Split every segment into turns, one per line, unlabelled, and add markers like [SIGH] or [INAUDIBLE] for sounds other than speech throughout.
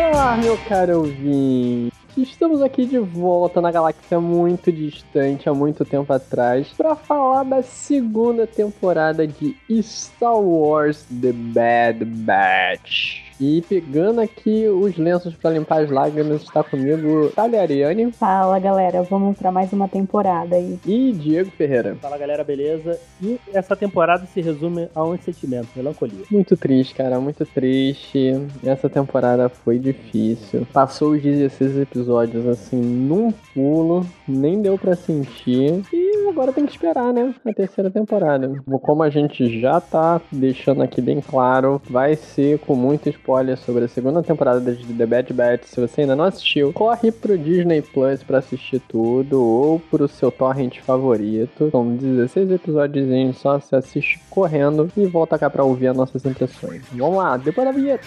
Elementar, meu caro ouvinte. Estamos aqui de volta na galáxia muito distante, há muito tempo atrás, para falar da segunda temporada de Star Wars The Bad Batch. E pegando aqui os lenços para limpar as lágrimas, está comigo Thalia Ariane.
Fala galera, vamos para mais uma temporada aí.
E Diego Ferreira.
Fala galera, beleza? E essa temporada se resume a um sentimento, melancolia.
Muito triste, cara, muito triste. Essa temporada foi difícil. Passou os 16 episódios assim num pulo, nem deu para sentir. E agora tem que esperar, né? A terceira temporada. Como a gente já tá deixando aqui bem claro, vai ser com muito spoiler sobre a segunda temporada de The Bad Batch. Se você ainda não assistiu, corre pro Disney Plus pra assistir tudo ou pro seu torrent favorito. São 16 episódios, só se assiste correndo e volta cá pra ouvir as nossas impressões. Vamos lá, depois da vinheta.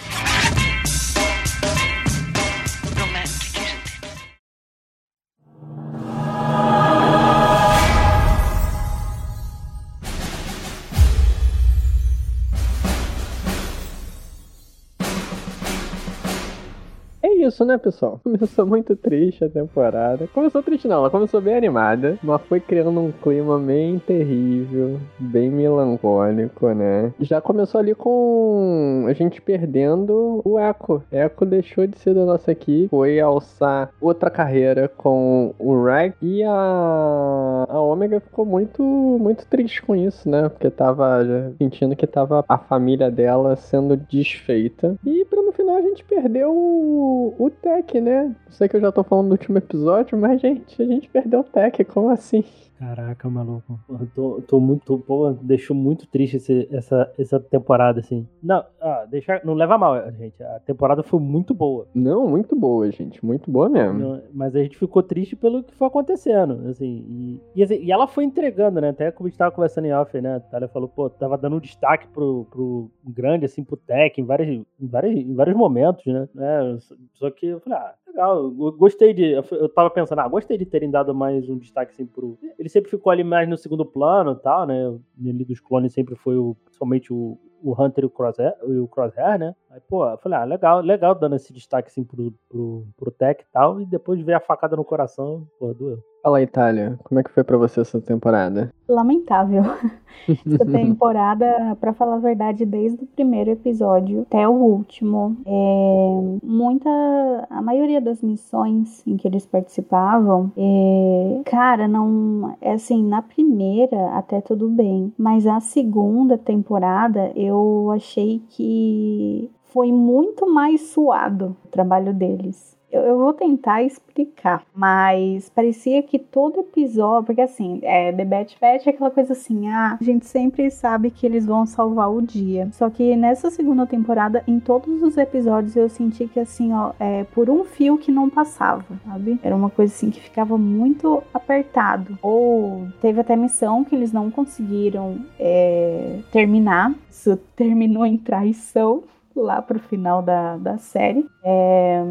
Isso, né, pessoal? [LAUGHS] Começou muito triste a temporada. Começou triste não, ela começou bem animada, mas foi criando um clima bem terrível, bem melancólico, né? Já começou ali com a gente perdendo o Echo. Echo deixou de ser da nossa equipe, foi alçar outra carreira com o Reg e a a Omega ficou muito muito triste com isso, né? Porque tava sentindo que tava a família dela sendo desfeita. E para no final a gente perdeu o o Tech, né? Sei que eu já tô falando do último episódio, mas, gente, a gente perdeu o Tech, como assim?
Caraca, maluco. Eu tô, tô muito. Pô, deixou muito triste esse, essa, essa temporada, assim. Não, ah, deixa, não leva mal, gente. A temporada foi muito boa.
Não, muito boa, gente. Muito boa mesmo.
Não, mas a gente ficou triste pelo que foi acontecendo, assim. E, e, assim, e ela foi entregando, né? Até como a gente tava conversando em off, né? A Thalia falou, pô, tava dando um destaque pro, pro grande, assim, pro Tech em, vários, em, vários, em vários momentos, né? É, só que eu falei, ah, legal. Eu gostei de. Eu tava pensando, ah, gostei de terem dado mais um destaque assim pro. Ele sempre ficou ali mais no segundo plano e tal, né? Ele dos clones sempre foi o, principalmente o, o Hunter e o Crosshair, o Crosshair, né? Aí, pô, eu falei, ah, legal, legal dando esse destaque assim pro, pro, pro Tech e tal. E depois de ver a facada no coração, pô, doeu.
Fala, Itália, como é que foi para você essa temporada?
Lamentável. [LAUGHS] essa temporada, para falar a verdade, desde o primeiro episódio até o último, é, muita, a maioria das missões em que eles participavam, é, cara, não, é assim, na primeira até tudo bem, mas a segunda temporada eu achei que foi muito mais suado o trabalho deles eu vou tentar explicar, mas parecia que todo episódio, porque assim, é, The Bad Batch é aquela coisa assim, ah, a gente sempre sabe que eles vão salvar o dia. Só que nessa segunda temporada, em todos os episódios, eu senti que assim, ó, é por um fio que não passava, sabe? Era uma coisa assim que ficava muito apertado. Ou teve até missão que eles não conseguiram é, terminar. Isso terminou em traição lá pro final da, da série. É,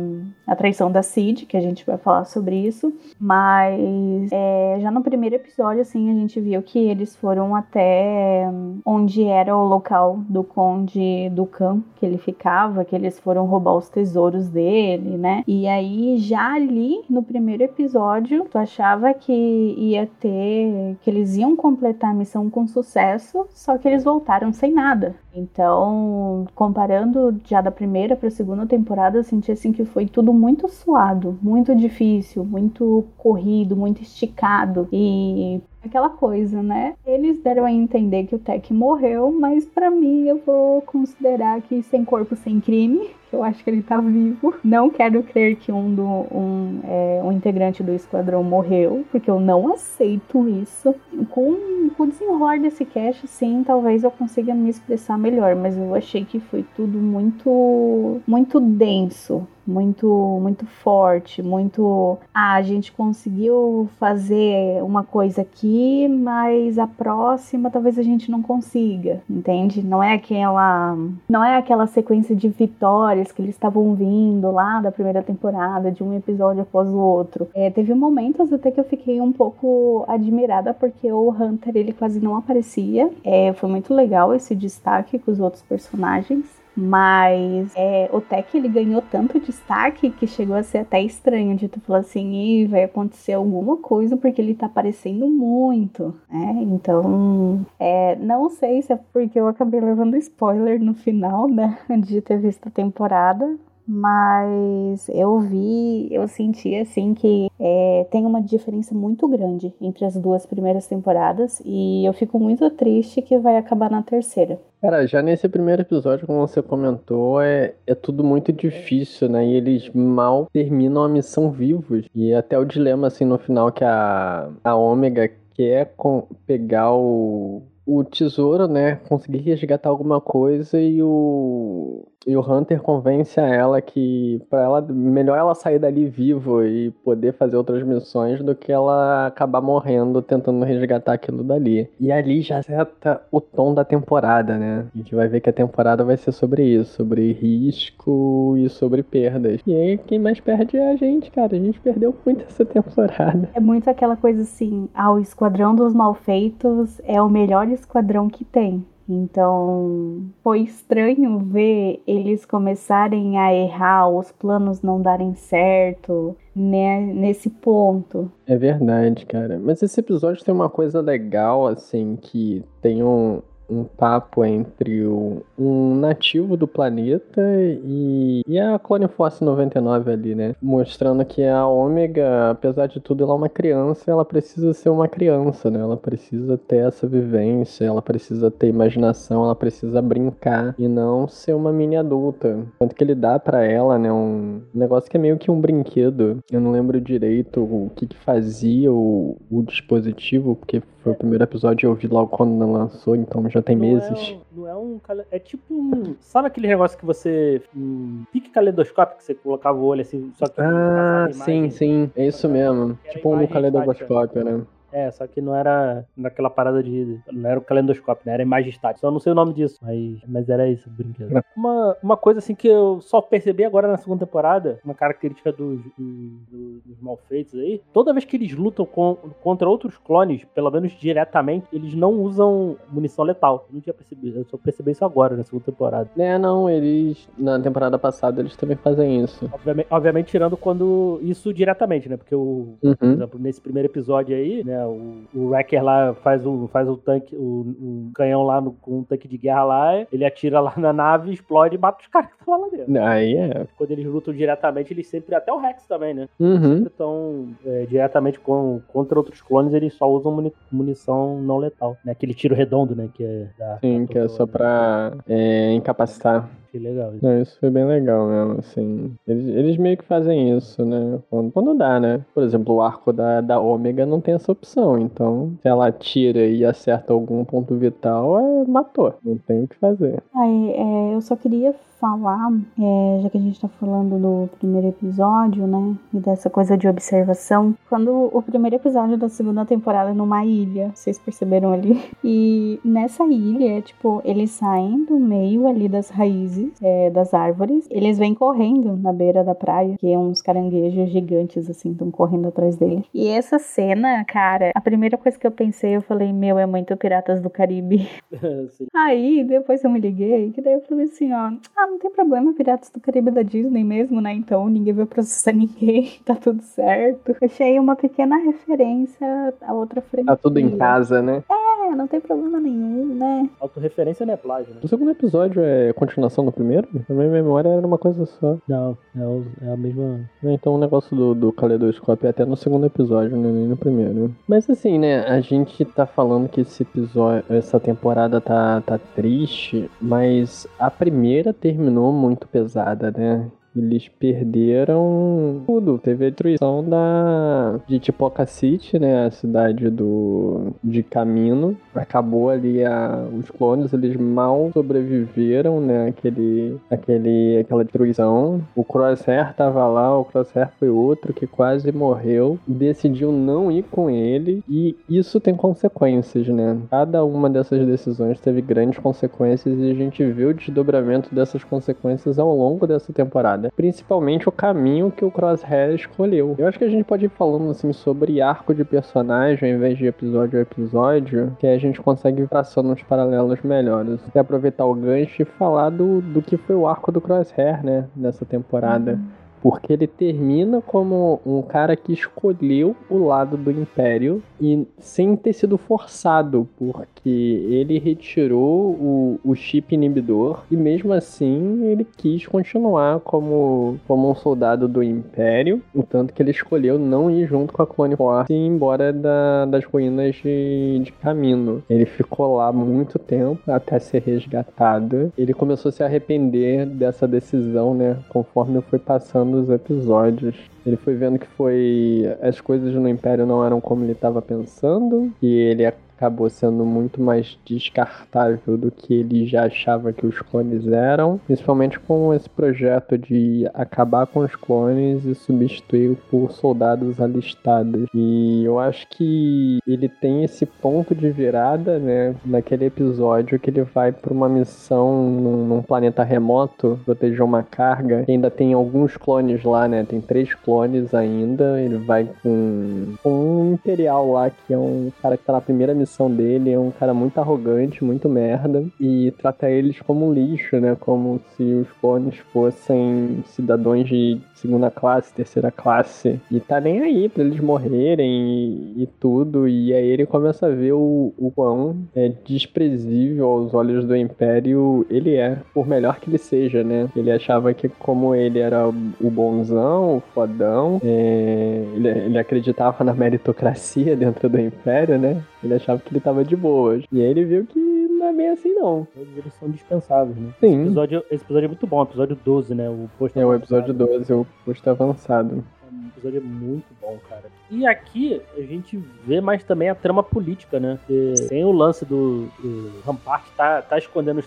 a traição da Cid, que a gente vai falar sobre isso. Mas é, já no primeiro episódio, assim, a gente viu que eles foram até onde era o local do Conde Ducan, que ele ficava, que eles foram roubar os tesouros dele, né? E aí, já ali no primeiro episódio, tu achava que ia ter. que eles iam completar a missão com sucesso, só que eles voltaram sem nada. Então, comparando já da primeira para a segunda temporada, eu senti assim que foi tudo muito suado, muito difícil, muito corrido, muito esticado. E aquela coisa, né? Eles deram a entender que o Tech morreu, mas para mim eu vou considerar que sem corpo, sem crime eu acho que ele tá vivo. Não quero crer que um, do, um, é, um integrante do esquadrão morreu, porque eu não aceito isso. Com, com o desenrolar desse cast, sim, talvez eu consiga me expressar melhor, mas eu achei que foi tudo muito, muito denso muito muito forte, muito ah, a gente conseguiu fazer uma coisa aqui, mas a próxima talvez a gente não consiga, entende? Não é aquela não é aquela sequência de vitórias que eles estavam vindo lá da primeira temporada, de um episódio após o outro. É, teve momentos até que eu fiquei um pouco admirada porque o Hunter ele quase não aparecia. É, foi muito legal esse destaque com os outros personagens. Mas é, o Tech ele ganhou tanto destaque que chegou a ser até estranho de tu falar assim, vai acontecer alguma coisa porque ele tá aparecendo muito, né? Então, é, não sei se é porque eu acabei levando spoiler no final, né? [LAUGHS] De ter visto a temporada, mas eu vi, eu senti assim que é, tem uma diferença muito grande entre as duas primeiras temporadas e eu fico muito triste que vai acabar na terceira.
Cara, já nesse primeiro episódio, como você comentou, é, é tudo muito difícil, né? E eles mal terminam a missão vivos. E até o dilema, assim, no final, que a, a Ômega quer com, pegar o, o tesouro, né? Conseguir resgatar alguma coisa e o, e o Hunter convence a ela que para ela melhor ela sair dali vivo e poder fazer outras missões do que ela acabar morrendo tentando resgatar aquilo dali. E ali já seta o tom da temporada, né? A gente vai ver que a temporada vai ser sobre isso, sobre risco e sobre perdas. E aí quem mais perde é a gente, cara. A gente perdeu muito essa temporada.
É muito aquela coisa assim, ah, o Esquadrão dos Malfeitos é o melhor esquadrão que tem. Então, foi estranho ver eles começarem a errar, os planos não darem certo, né, nesse ponto.
É verdade, cara. Mas esse episódio tem uma coisa legal, assim, que tem um, um papo entre o, um nativo do planeta e, e a Clone Force 99 ali, né? Mostrando que a Ômega, apesar de tudo, ela é uma criança ela precisa ser uma criança, né? Ela precisa ter essa vivência, ela precisa ter imaginação, ela precisa brincar e não ser uma mini adulta. Tanto que ele dá para ela, né, um negócio que é meio que um brinquedo. Eu não lembro direito o que, que fazia o, o dispositivo, porque foi o primeiro episódio eu vi logo quando lançou, então já tem
não
meses.
É não é um. É tipo um. Sabe aquele negócio que você. Um pique caleidoscópio que você colocava o olho assim, só que.
Ah, sim, sim. É isso mesmo. Tipo um caleidoscópio, né?
É, só que não era naquela parada de. Não era o calendoscópio, né? Era imagem estática. Só não sei o nome disso, mas, mas era isso brinquedo. Uma, uma coisa assim que eu só percebi agora na segunda temporada, uma característica dos, dos, dos malfeitos aí, toda vez que eles lutam com, contra outros clones, pelo menos diretamente, eles não usam munição letal. Eu não tinha percebido, eu só percebi isso agora na segunda temporada.
É, não, eles. Na temporada passada eles também fazem isso.
Obviamente, obviamente tirando quando. Isso diretamente, né? Porque o. Uhum. Por exemplo, nesse primeiro episódio aí, né? O, o Wrecker lá faz o, faz o tanque, o, o canhão lá no, com um tanque de guerra lá, ele atira lá na nave, explode e mata os caras que estão lá dentro.
Aí é.
Quando eles lutam diretamente, eles sempre, até o Rex também, né?
Uhum.
Sempre estão é, diretamente com, contra outros clones, eles só usam muni, munição não letal. Né? Aquele tiro redondo, né? Que é da,
Sim, da que é só pra é, incapacitar
achei legal.
Não, isso foi bem legal mesmo, assim. Eles, eles meio que fazem isso, né? Quando, quando dá, né? Por exemplo, o arco da, da Ômega não tem essa opção. Então, se ela tira e acerta algum ponto vital, é, matou. Não tem o que fazer.
Aí, é, eu só queria falar, é, já que a gente tá falando do primeiro episódio, né? E dessa coisa de observação. Quando o primeiro episódio da segunda temporada é numa ilha, vocês perceberam ali? [LAUGHS] E nessa ilha, tipo, eles saem do meio ali das raízes é, das árvores. Eles vêm correndo na beira da praia, que é uns caranguejos gigantes, assim, estão correndo atrás dele. E essa cena, cara, a primeira coisa que eu pensei, eu falei, meu, é muito Piratas do Caribe. [LAUGHS] Aí, depois eu me liguei, que daí eu falei assim, ó, ah, não tem problema, Piratas do Caribe da Disney mesmo, né? Então ninguém vai processar [LAUGHS] ninguém, tá tudo certo. Achei uma pequena referência a outra frente.
Tá tudo em casa, né?
É, não tem problema nenhum, né?
Autorreferência não é plágio, né?
O segundo episódio é continuação do primeiro? Na minha memória era uma coisa só.
Não, é, o- é a mesma.
Então o negócio do, do caleidoscópio é até no segundo episódio, né? Nem no primeiro. Mas assim, né? A gente tá falando que esse episódio, essa temporada tá, tá triste, mas a primeira terminou muito pesada, né? Eles perderam tudo. Teve a destruição da de Tipoca City, né? A cidade do de Camino. Acabou ali a, os clones, eles mal sobreviveram, né? Aquele, aquele, aquela destruição. O Crosshair tava lá, o Crosshair foi outro que quase morreu. Decidiu não ir com ele. E isso tem consequências, né? Cada uma dessas decisões teve grandes consequências e a gente viu o desdobramento dessas consequências ao longo dessa temporada. Principalmente o caminho que o Crosshair escolheu. Eu acho que a gente pode ir falando assim sobre arco de personagem ao invés de episódio a episódio, que a gente consegue traçando uns paralelos melhores. E aproveitar o gancho e falar do, do que foi o arco do Crosshair, né? Nessa temporada. Porque ele termina como um cara que escolheu o lado do Império e sem ter sido forçado, porque ele retirou o, o chip inibidor e mesmo assim ele quis continuar como, como um soldado do Império, o tanto que ele escolheu não ir junto com a Clone Force e ir embora da, das ruínas de, de Camino. Ele ficou lá muito tempo até ser resgatado. Ele começou a se arrepender dessa decisão, né? Conforme foi passando os episódios. Ele foi vendo que foi. As coisas no Império não eram como ele estava pensando. E ele acabou sendo muito mais descartável do que ele já achava que os clones eram. Principalmente com esse projeto de acabar com os clones e substituir por soldados alistados. E eu acho que ele tem esse ponto de virada, né? Naquele episódio que ele vai para uma missão num, num planeta remoto proteger uma carga. Que ainda tem alguns clones lá, né? Tem três clones ainda. Ele vai com, com um Imperial lá, que é um cara que tá na primeira missão dele. É um cara muito arrogante, muito merda. E trata eles como um lixo, né? Como se os clones fossem cidadãos de segunda classe, terceira classe. E tá nem aí pra eles morrerem e, e tudo. E aí ele começa a ver o, o quão é, desprezível aos olhos do Império ele é, por melhor que ele seja, né? Ele achava que como ele era o bonzão, o fodão, é, ele, ele acreditava na meritocracia [LAUGHS] dentro do Império, né? Ele achava que ele tava de boas. E aí ele viu que não é bem assim, não.
Todos eles são dispensáveis, né?
Sim.
Esse episódio, esse episódio é muito bom, episódio 12, né? O posto
É o episódio 12, o posto avançado.
O episódio é muito bom, cara. E aqui a gente vê mais também a trama política, né? Porque tem o lance do, do Rampart tá, tá escondendo os,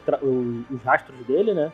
os rastros dele, né?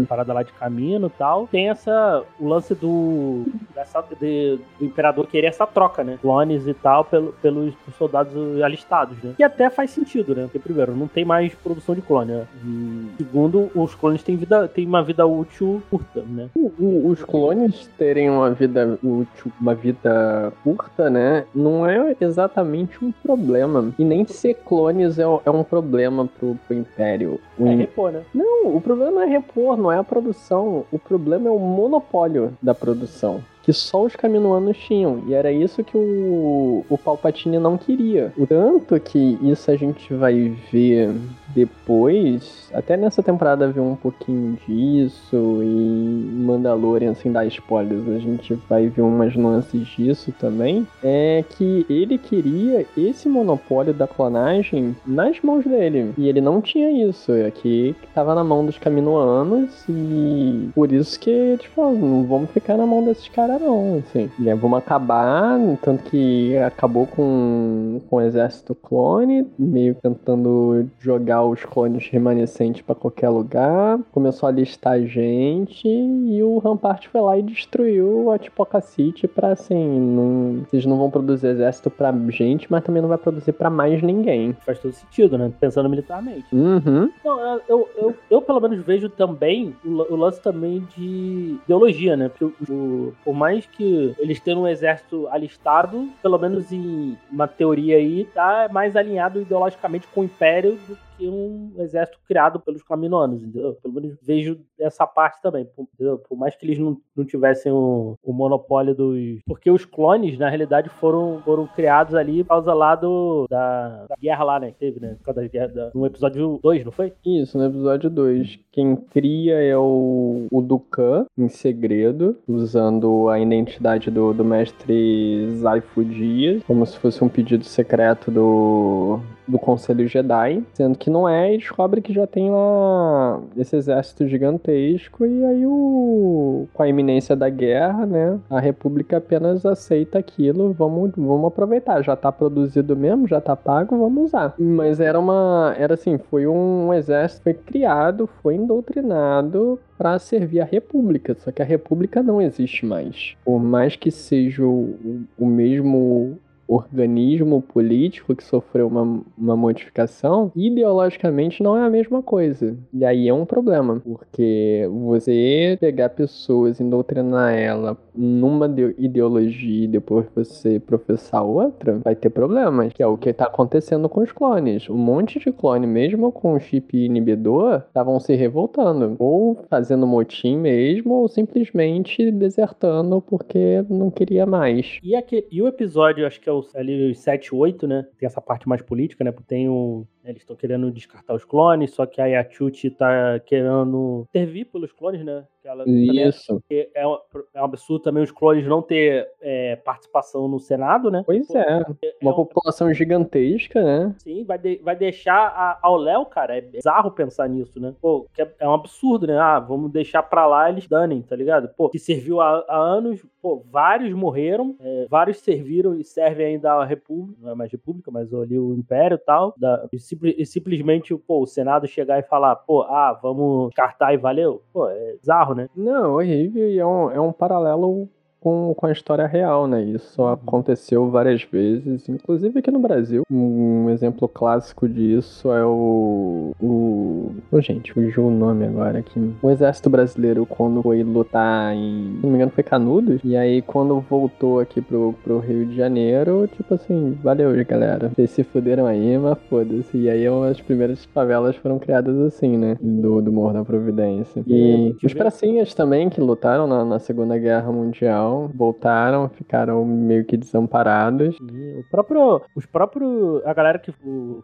Da parada lá de caminho e tal. Tem essa, o lance do, dessa, de- do imperador querer essa troca, né? Clones e tal pelo, pelos soldados alistados, né? Que até faz sentido, né? Porque, primeiro, não tem mais produção de clone, né? E, segundo, os clones têm, vida, têm uma vida útil curta, né?
O- o- Os clones terem uma vida útil, uma vida curta, né? Não é exatamente um problema. E nem ser clones é, é um problema pro, pro Império. O
É repor, né?
Não, o problema é repor, não é a produção. O problema é o monopólio da produção. Que só os caminoanos tinham. E era isso que o, o Palpatine não queria. O tanto que isso a gente vai ver depois. Até nessa temporada viu um pouquinho disso. E Mandalorian, sem dar spoilers, a gente vai ver umas nuances disso também. É que ele queria esse monopólio da clonagem nas mãos dele. E ele não tinha isso. Aqui tava na mão dos caminoanos. E por isso que, tipo, não vamos ficar na mão desses caras, não. Assim, né, vamos acabar. Tanto que acabou com, com o exército clone, meio tentando jogar os clones remanescentes pra qualquer lugar. Começou a listar gente. E o Rampart foi lá e destruiu a Tipoca City pra assim. Não, vocês não vão produzir exército pra gente, mas também não vai produzir pra mais ninguém.
Faz todo sentido, né? Pensando militarmente.
Uhum.
Não, eu, eu, eu, eu, pelo menos vejo também o, o lance também de ideologia, né? Porque o- o- por mais que eles tenham um exército alistado, pelo menos em uma teoria aí, tá mais alinhado ideologicamente com o Império do que um exército criado pelos Caminoanos, entendeu? Pelo menos vejo essa parte também, entendeu? Por mais que eles não, não tivessem o, monopólio dos... Porque os clones, na realidade, foram, foram criados ali por causa lá do, da, da guerra lá, né? Teve, né? Por causa da guerra, da, no episódio 2, não foi?
Isso, no episódio 2. Quem cria é o, o Dukan, em segredo, usando a identidade do, do mestre Zaifu Dias, como se fosse um pedido secreto do, do Conselho Jedi, sendo que não é, e descobre que já tem lá esse exército gigantesco, e aí o com a iminência da guerra, né, a República apenas aceita aquilo, vamos, vamos aproveitar, já tá produzido mesmo, já tá pago, vamos usar. Mas era uma, era assim, foi um exército, foi criado, foi doutrinado para servir a República, só que a República não existe mais. Por mais que seja o, o mesmo organismo político que sofreu uma, uma modificação, ideologicamente não é a mesma coisa. E aí é um problema, porque você pegar pessoas e doutrinar ela numa ideologia e depois você professar outra, vai ter problemas, que é o que está acontecendo com os clones. Um monte de clone, mesmo com chip inibidor, estavam se revoltando, ou fazendo motim mesmo, ou simplesmente desertando porque não queria mais.
E, aqui, e o episódio, acho que é o, ali os 7, 8, né? Tem essa parte mais política, né? Porque tem o. Eles estão querendo descartar os clones, só que a Yachuti tá querendo intervir pelos clones, né?
Ela Isso.
É, é, um, é um absurdo também os clones não ter é, participação no Senado, né?
Pois Pô, é. é. Uma população gigantesca, né?
Sim, vai, de, vai deixar a, ao Léo, cara. É bizarro pensar nisso, né? Pô, é, é, um absurdo, né? Ah, vamos deixar pra lá eles danem, tá ligado? Pô, que serviu há, há anos, pô, vários morreram, é, vários serviram e servem ainda a República, não é mais República, mas ali o Império e tal. Da, e, simples, e simplesmente, pô, o Senado chegar e falar, pô, ah, vamos cartar e valeu. Pô, é bizarro, né?
Não, horrível e é um, é um paralelo com, com a história real, né? Isso uhum. aconteceu várias vezes, inclusive aqui no Brasil. Um exemplo clássico disso é o. o oh, gente, fugiu o nome agora aqui. O exército brasileiro, quando foi lutar em. Se não me engano, foi Canudos. E aí, quando voltou aqui pro, pro Rio de Janeiro, tipo assim, valeu, galera. Vocês se fuderam aí, mas foda-se. E aí, as primeiras favelas foram criadas assim, né? Do, do Morro da Providência. E os pracinhas também, que lutaram na, na Segunda Guerra Mundial voltaram, ficaram meio que desamparados.
E o próprio, os próprios, a galera que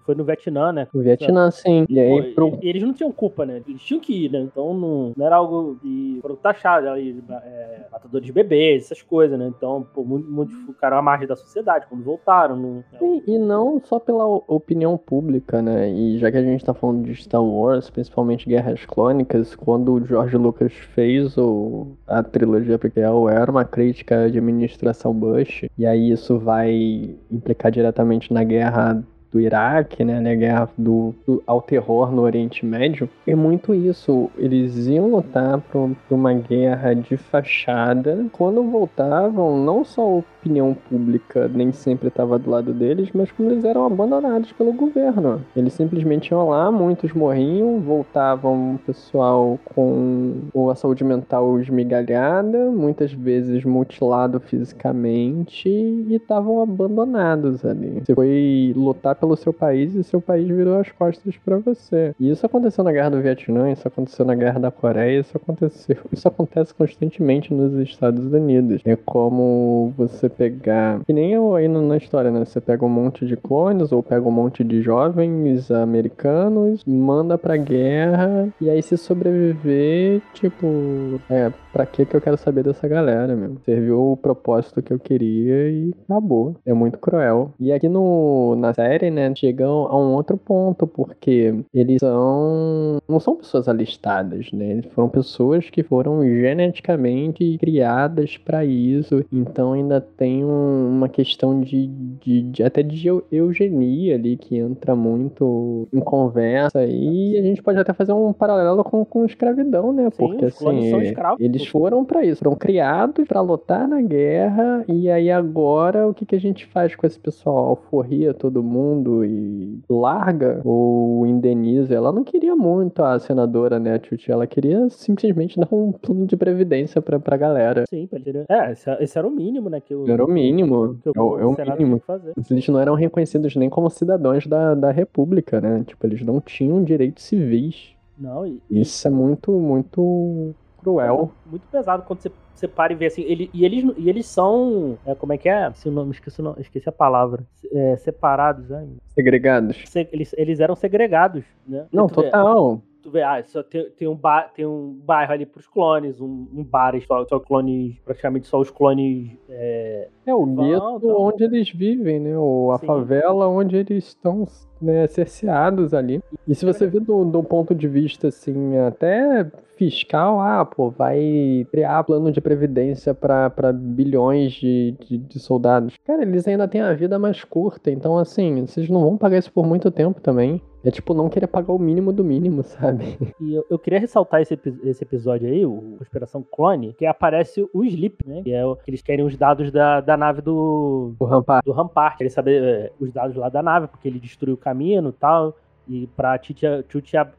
foi no Vietnã, né?
O Vietnã, sim. E aí, pô,
pro... eles não tinham culpa, né? Eles tinham que ir, né? Então não, não era algo de foram taxados ali, é, matadores de bebês, essas coisas, né? Então, pô, muitos ficaram à margem da sociedade quando voltaram. Não,
sim, e não só pela opinião pública, né? E já que a gente tá falando de Star Wars, principalmente Guerras Clônicas, quando o George Lucas fez o, a trilogia prequel, era uma crítica à administração Bush, e aí isso vai implicar diretamente na guerra do Iraque, né, na guerra do, do, ao terror no Oriente Médio, é muito isso. Eles iam lutar por, uma guerra de fachada. Quando voltavam, não só opinião pública nem sempre estava do lado deles, mas como eles eram abandonados pelo governo. Eles simplesmente iam lá, muitos morriam, voltavam pessoal com a saúde mental esmigalhada, muitas vezes mutilado fisicamente e estavam abandonados ali. Você foi lutar pelo seu país e seu país virou as costas para você. E isso aconteceu na guerra do Vietnã, isso aconteceu na guerra da Coreia, isso aconteceu, [LAUGHS] isso acontece constantemente nos Estados Unidos. É como você pegar. Que nem eu aí na história, né? Você pega um monte de clones ou pega um monte de jovens americanos, manda pra guerra e aí se sobreviver, tipo, é, pra que que eu quero saber dessa galera, meu? Serviu o propósito que eu queria e acabou. É muito cruel. E aqui no, na série, né, chegam a um outro ponto, porque eles são. não são pessoas alistadas, né? Eles foram pessoas que foram geneticamente criadas para isso, então ainda tem um, uma questão de, de, de, até de eugenia ali que entra muito em conversa e a gente pode até fazer um paralelo com, com escravidão, né? Sim, Porque assim, eles foram para isso, foram criados para lutar na guerra e aí agora o que, que a gente faz com esse pessoal? Alforria todo mundo e larga ou indeniza. Ela não queria muito a senadora, né, a Tuti? Ela queria simplesmente dar um plano de previdência pra, pra galera.
Sim, é, esse, esse, era o mínimo, né? Que o,
era o mínimo. Que o, é o, é o mínimo. Eles não eram reconhecidos nem como cidadãos da, da República, né? Tipo, eles não tinham direitos civis.
Não, e,
Isso é muito, muito cruel.
Muito pesado quando você, você para e vê assim. Ele, e, eles, e eles são. É, como é que é? Se o nome, esqueci, não, esqueci a palavra. É, separados, né?
Segregados.
Se, eles, eles eram segregados, né?
Não, total
tu vê, ah, só tem, tem, um, bar, tem um bairro ali pros clones, um, um bar só, só clones, praticamente só os clones. É,
é o gueto onde eles vivem, né? Ou a Sim. favela onde eles estão né, cerceados ali. E se você vê do, do ponto de vista, assim, até fiscal, ah, pô, vai criar plano de previdência para bilhões de, de, de, soldados. Cara, eles ainda têm a vida mais curta, então, assim, vocês não vão pagar isso por muito tempo também. É tipo não querer pagar o mínimo do mínimo, [LAUGHS] sabe?
E eu, eu queria ressaltar esse, esse episódio aí, o Conspiração Clone, que aparece o Sleep, né? Que é o que eles querem os dados da, da nave do.
O Rampart.
Do Rampart. Querem saber é, os dados lá da nave, porque ele destruiu o caminho e tal e para Tite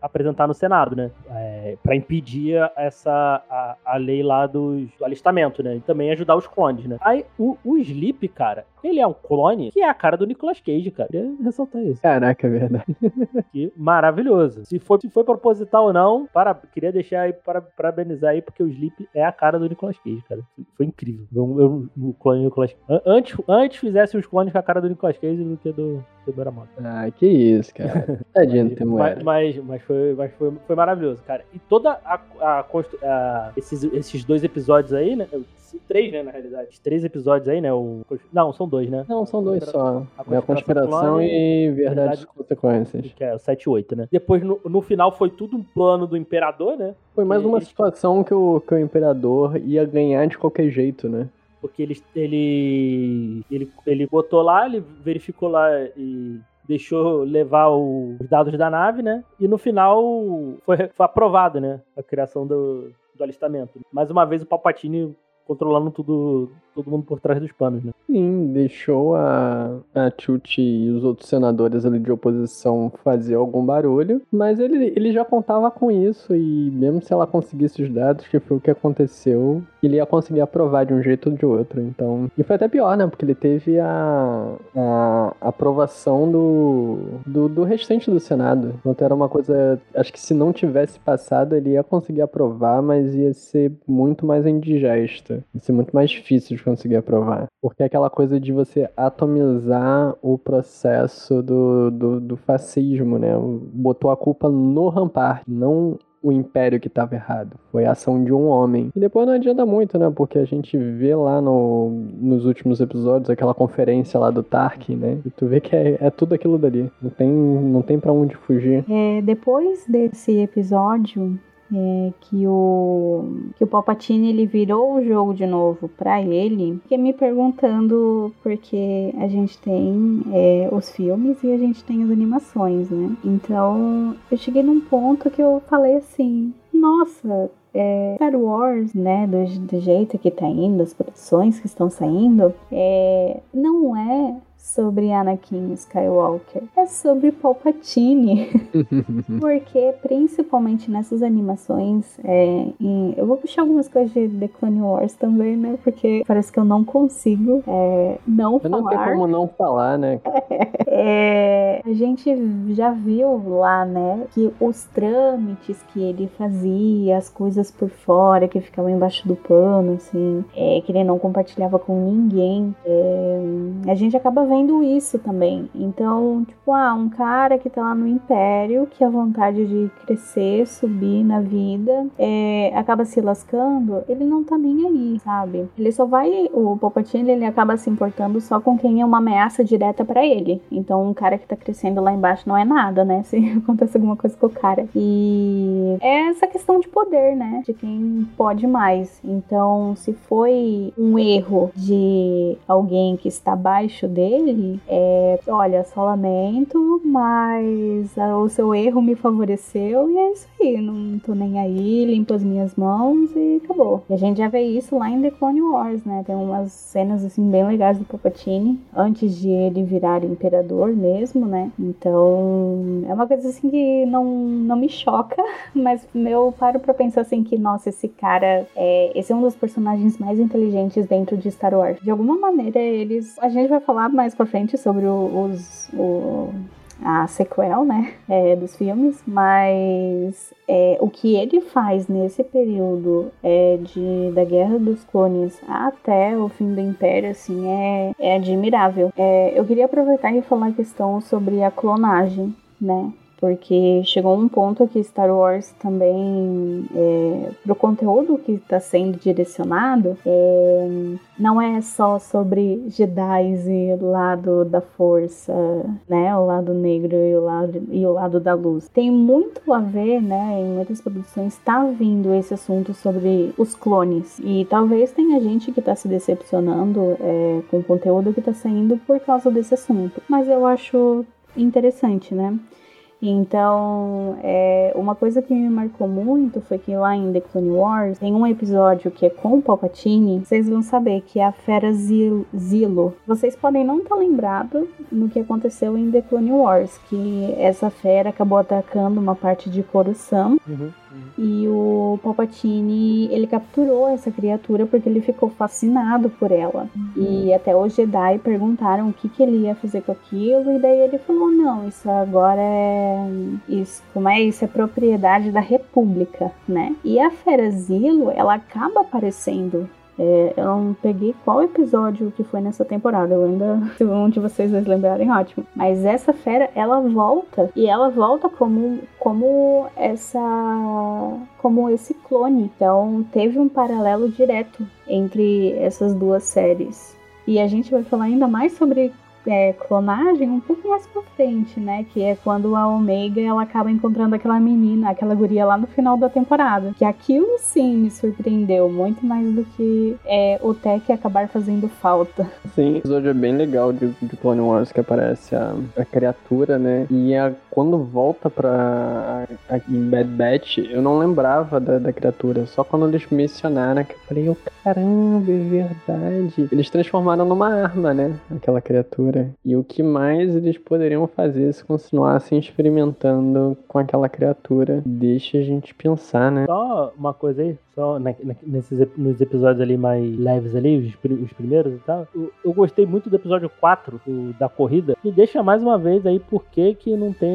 apresentar no Senado, né? É, para impedir essa a, a lei lá dos, do alistamento, né? E também ajudar os clones, né? Aí o, o Sleep, cara, ele é um clone que é a cara do Nicolas Cage, cara. Queria ressaltar isso.
Caraca, é verdade. [LAUGHS]
que maravilhoso. Se foi, se foi proposital ou não, para, queria deixar aí para parabenizar aí, porque o Sleep é a cara do Nicolas Cage, cara. Foi incrível. Eu, eu, o clone Nicolas Antes, antes fizesse os clones com a cara do Nicolas Cage do que do, do Doraemon.
Ah, que isso, cara. [LAUGHS] Tadinho do
Mas, mas, mas, foi, mas foi, foi maravilhoso, cara. E toda a, a, a, esses, esses dois episódios aí, né? Três, né, na realidade. Três episódios aí, né? O... Não, são dois, né?
Não, são dois só. A é a conspiração e verdade e consequências.
Que é o 7 e 8, né? Depois, no, no final, foi tudo um plano do imperador, né?
Foi mais uma situação que o, que o imperador ia ganhar de qualquer jeito, né?
Porque ele, ele, ele, ele botou lá, ele verificou lá e deixou levar o, os dados da nave, né? E no final foi, foi aprovado, né? A criação do, do alistamento. Mais uma vez o Palpatine controlando tudo, todo mundo por trás dos panos, né?
Sim, deixou a, a Chuchi e os outros senadores ali de oposição fazer algum barulho, mas ele, ele já contava com isso e mesmo se ela conseguisse os dados, que foi o que aconteceu, ele ia conseguir aprovar de um jeito ou de outro, então... E foi até pior, né? Porque ele teve a, a aprovação do, do, do restante do Senado. Então era uma coisa... Acho que se não tivesse passado, ele ia conseguir aprovar, mas ia ser muito mais indigesta. Ia ser muito mais difícil de conseguir aprovar. Porque é aquela coisa de você atomizar o processo do, do, do fascismo, né? Botou a culpa no Rampart, não o império que estava errado. Foi a ação de um homem. E depois não adianta muito, né? Porque a gente vê lá no, nos últimos episódios aquela conferência lá do Tark, né? E tu vê que é, é tudo aquilo dali. Não tem, não tem para onde fugir.
É, depois desse episódio, é, que o que o Palpatine ele virou o jogo de novo para ele, fiquei me perguntando porque a gente tem é, os filmes e a gente tem as animações, né? Então eu cheguei num ponto que eu falei assim, nossa, é, Star Wars, né, do, do, jeito que tá indo, as produções que estão saindo, é, não é sobre Anakin Skywalker, é sobre Palpatine. [LAUGHS] Porque, principalmente nessas animações, é, em, eu vou puxar algumas coisas de The Clone Wars também, né? Porque parece que eu não consigo é, não eu falar.
Não tem como não falar, né? [LAUGHS]
é, a gente já viu lá, né, que os trâmites que ele fazia, as coisas por fora que ficavam embaixo do pano, assim, é, que ele não compartilhava com ninguém. É, a gente acaba vendo isso também. Então, tipo, ah, um cara que tá lá no Império, que a vontade de crescer, subir na vida, é, acaba se lascando, ele não tá nem aí, sabe? Ele só vai. O Palpatine, ele acaba se importando só com quem é uma ameaça direta para ele. Então, um cara que tá crescendo lá embaixo não é nada, né? [LAUGHS] Se acontece alguma coisa com o cara. E é essa questão de poder, né? De quem pode mais. Então, se foi um erro de alguém que está abaixo dele, dele é: olha, só lamento, mas o seu erro me favoreceu e é isso aí. Não tô nem aí, limpo as minhas mãos e acabou. E a gente já vê isso lá em The Clone Wars, né? Tem umas cenas assim bem legais do Palpatine antes de ele virar imperador mesmo, né? Então é uma coisa assim que não, não me choca, [LAUGHS] mas eu paro pra pensar assim que, nossa, esse cara é. Esse é um dos personagens mais inteligentes dentro de Star Wars. De alguma maneira, eles. A gente vai falar mais pra frente sobre os. O, a sequel, né, é, dos filmes, mas é, o que ele faz nesse período é, de, da Guerra dos Clones até o fim do Império, assim, é, é admirável. É, eu queria aproveitar e falar a questão sobre a clonagem, né, porque chegou um ponto que Star Wars também, é, pro conteúdo que está sendo direcionado, é, não é só sobre Jedi e o lado da força, né, o lado negro e o lado, e o lado da luz. Tem muito a ver, né, em muitas produções está vindo esse assunto sobre os clones e talvez tenha gente que está se decepcionando é, com o conteúdo que está saindo por causa desse assunto, mas eu acho interessante, né? Então, é, uma coisa que me marcou muito foi que lá em The Clone Wars tem um episódio que é com o Palpatine. Vocês vão saber que é a fera Zilo. Vocês podem não estar lembrados no que aconteceu em The Clone Wars, que essa fera acabou atacando uma parte de Coruscant. Uhum. E o Palpatine, ele capturou essa criatura porque ele ficou fascinado por ela. Uhum. E até os Jedi perguntaram o que, que ele ia fazer com aquilo, e daí ele falou: não, isso agora é. Isso, como é isso? É propriedade da República, né? E a Fera Zilo, ela acaba aparecendo é, eu não peguei qual episódio que foi nessa temporada. Eu ainda, se um de vocês vai lembrarem, ótimo. Mas essa fera, ela volta. E ela volta como, como essa. como esse clone. Então teve um paralelo direto entre essas duas séries. E a gente vai falar ainda mais sobre é, clonagem um pouco mais pra frente, né? Que é quando a Omega ela acaba encontrando aquela menina, aquela guria lá no final da temporada. Que aquilo sim me surpreendeu muito mais do que é, o Tech acabar fazendo falta.
Sim, o episódio é bem legal de, de Clone Wars que aparece a, a criatura, né? E a, quando volta pra a, a Bad Batch, eu não lembrava da, da criatura. Só quando eles mencionaram que eu falei, oh, caramba, é verdade. Eles transformaram numa arma, né? Aquela criatura. E o que mais eles poderiam fazer se continuassem experimentando com aquela criatura? Deixa a gente pensar, né?
Só uma coisa aí, só na, na, nesses nos episódios ali mais leves ali, os, os primeiros e tal. Eu, eu, gostei muito do episódio 4, o, da corrida. E deixa mais uma vez aí por que que não tem,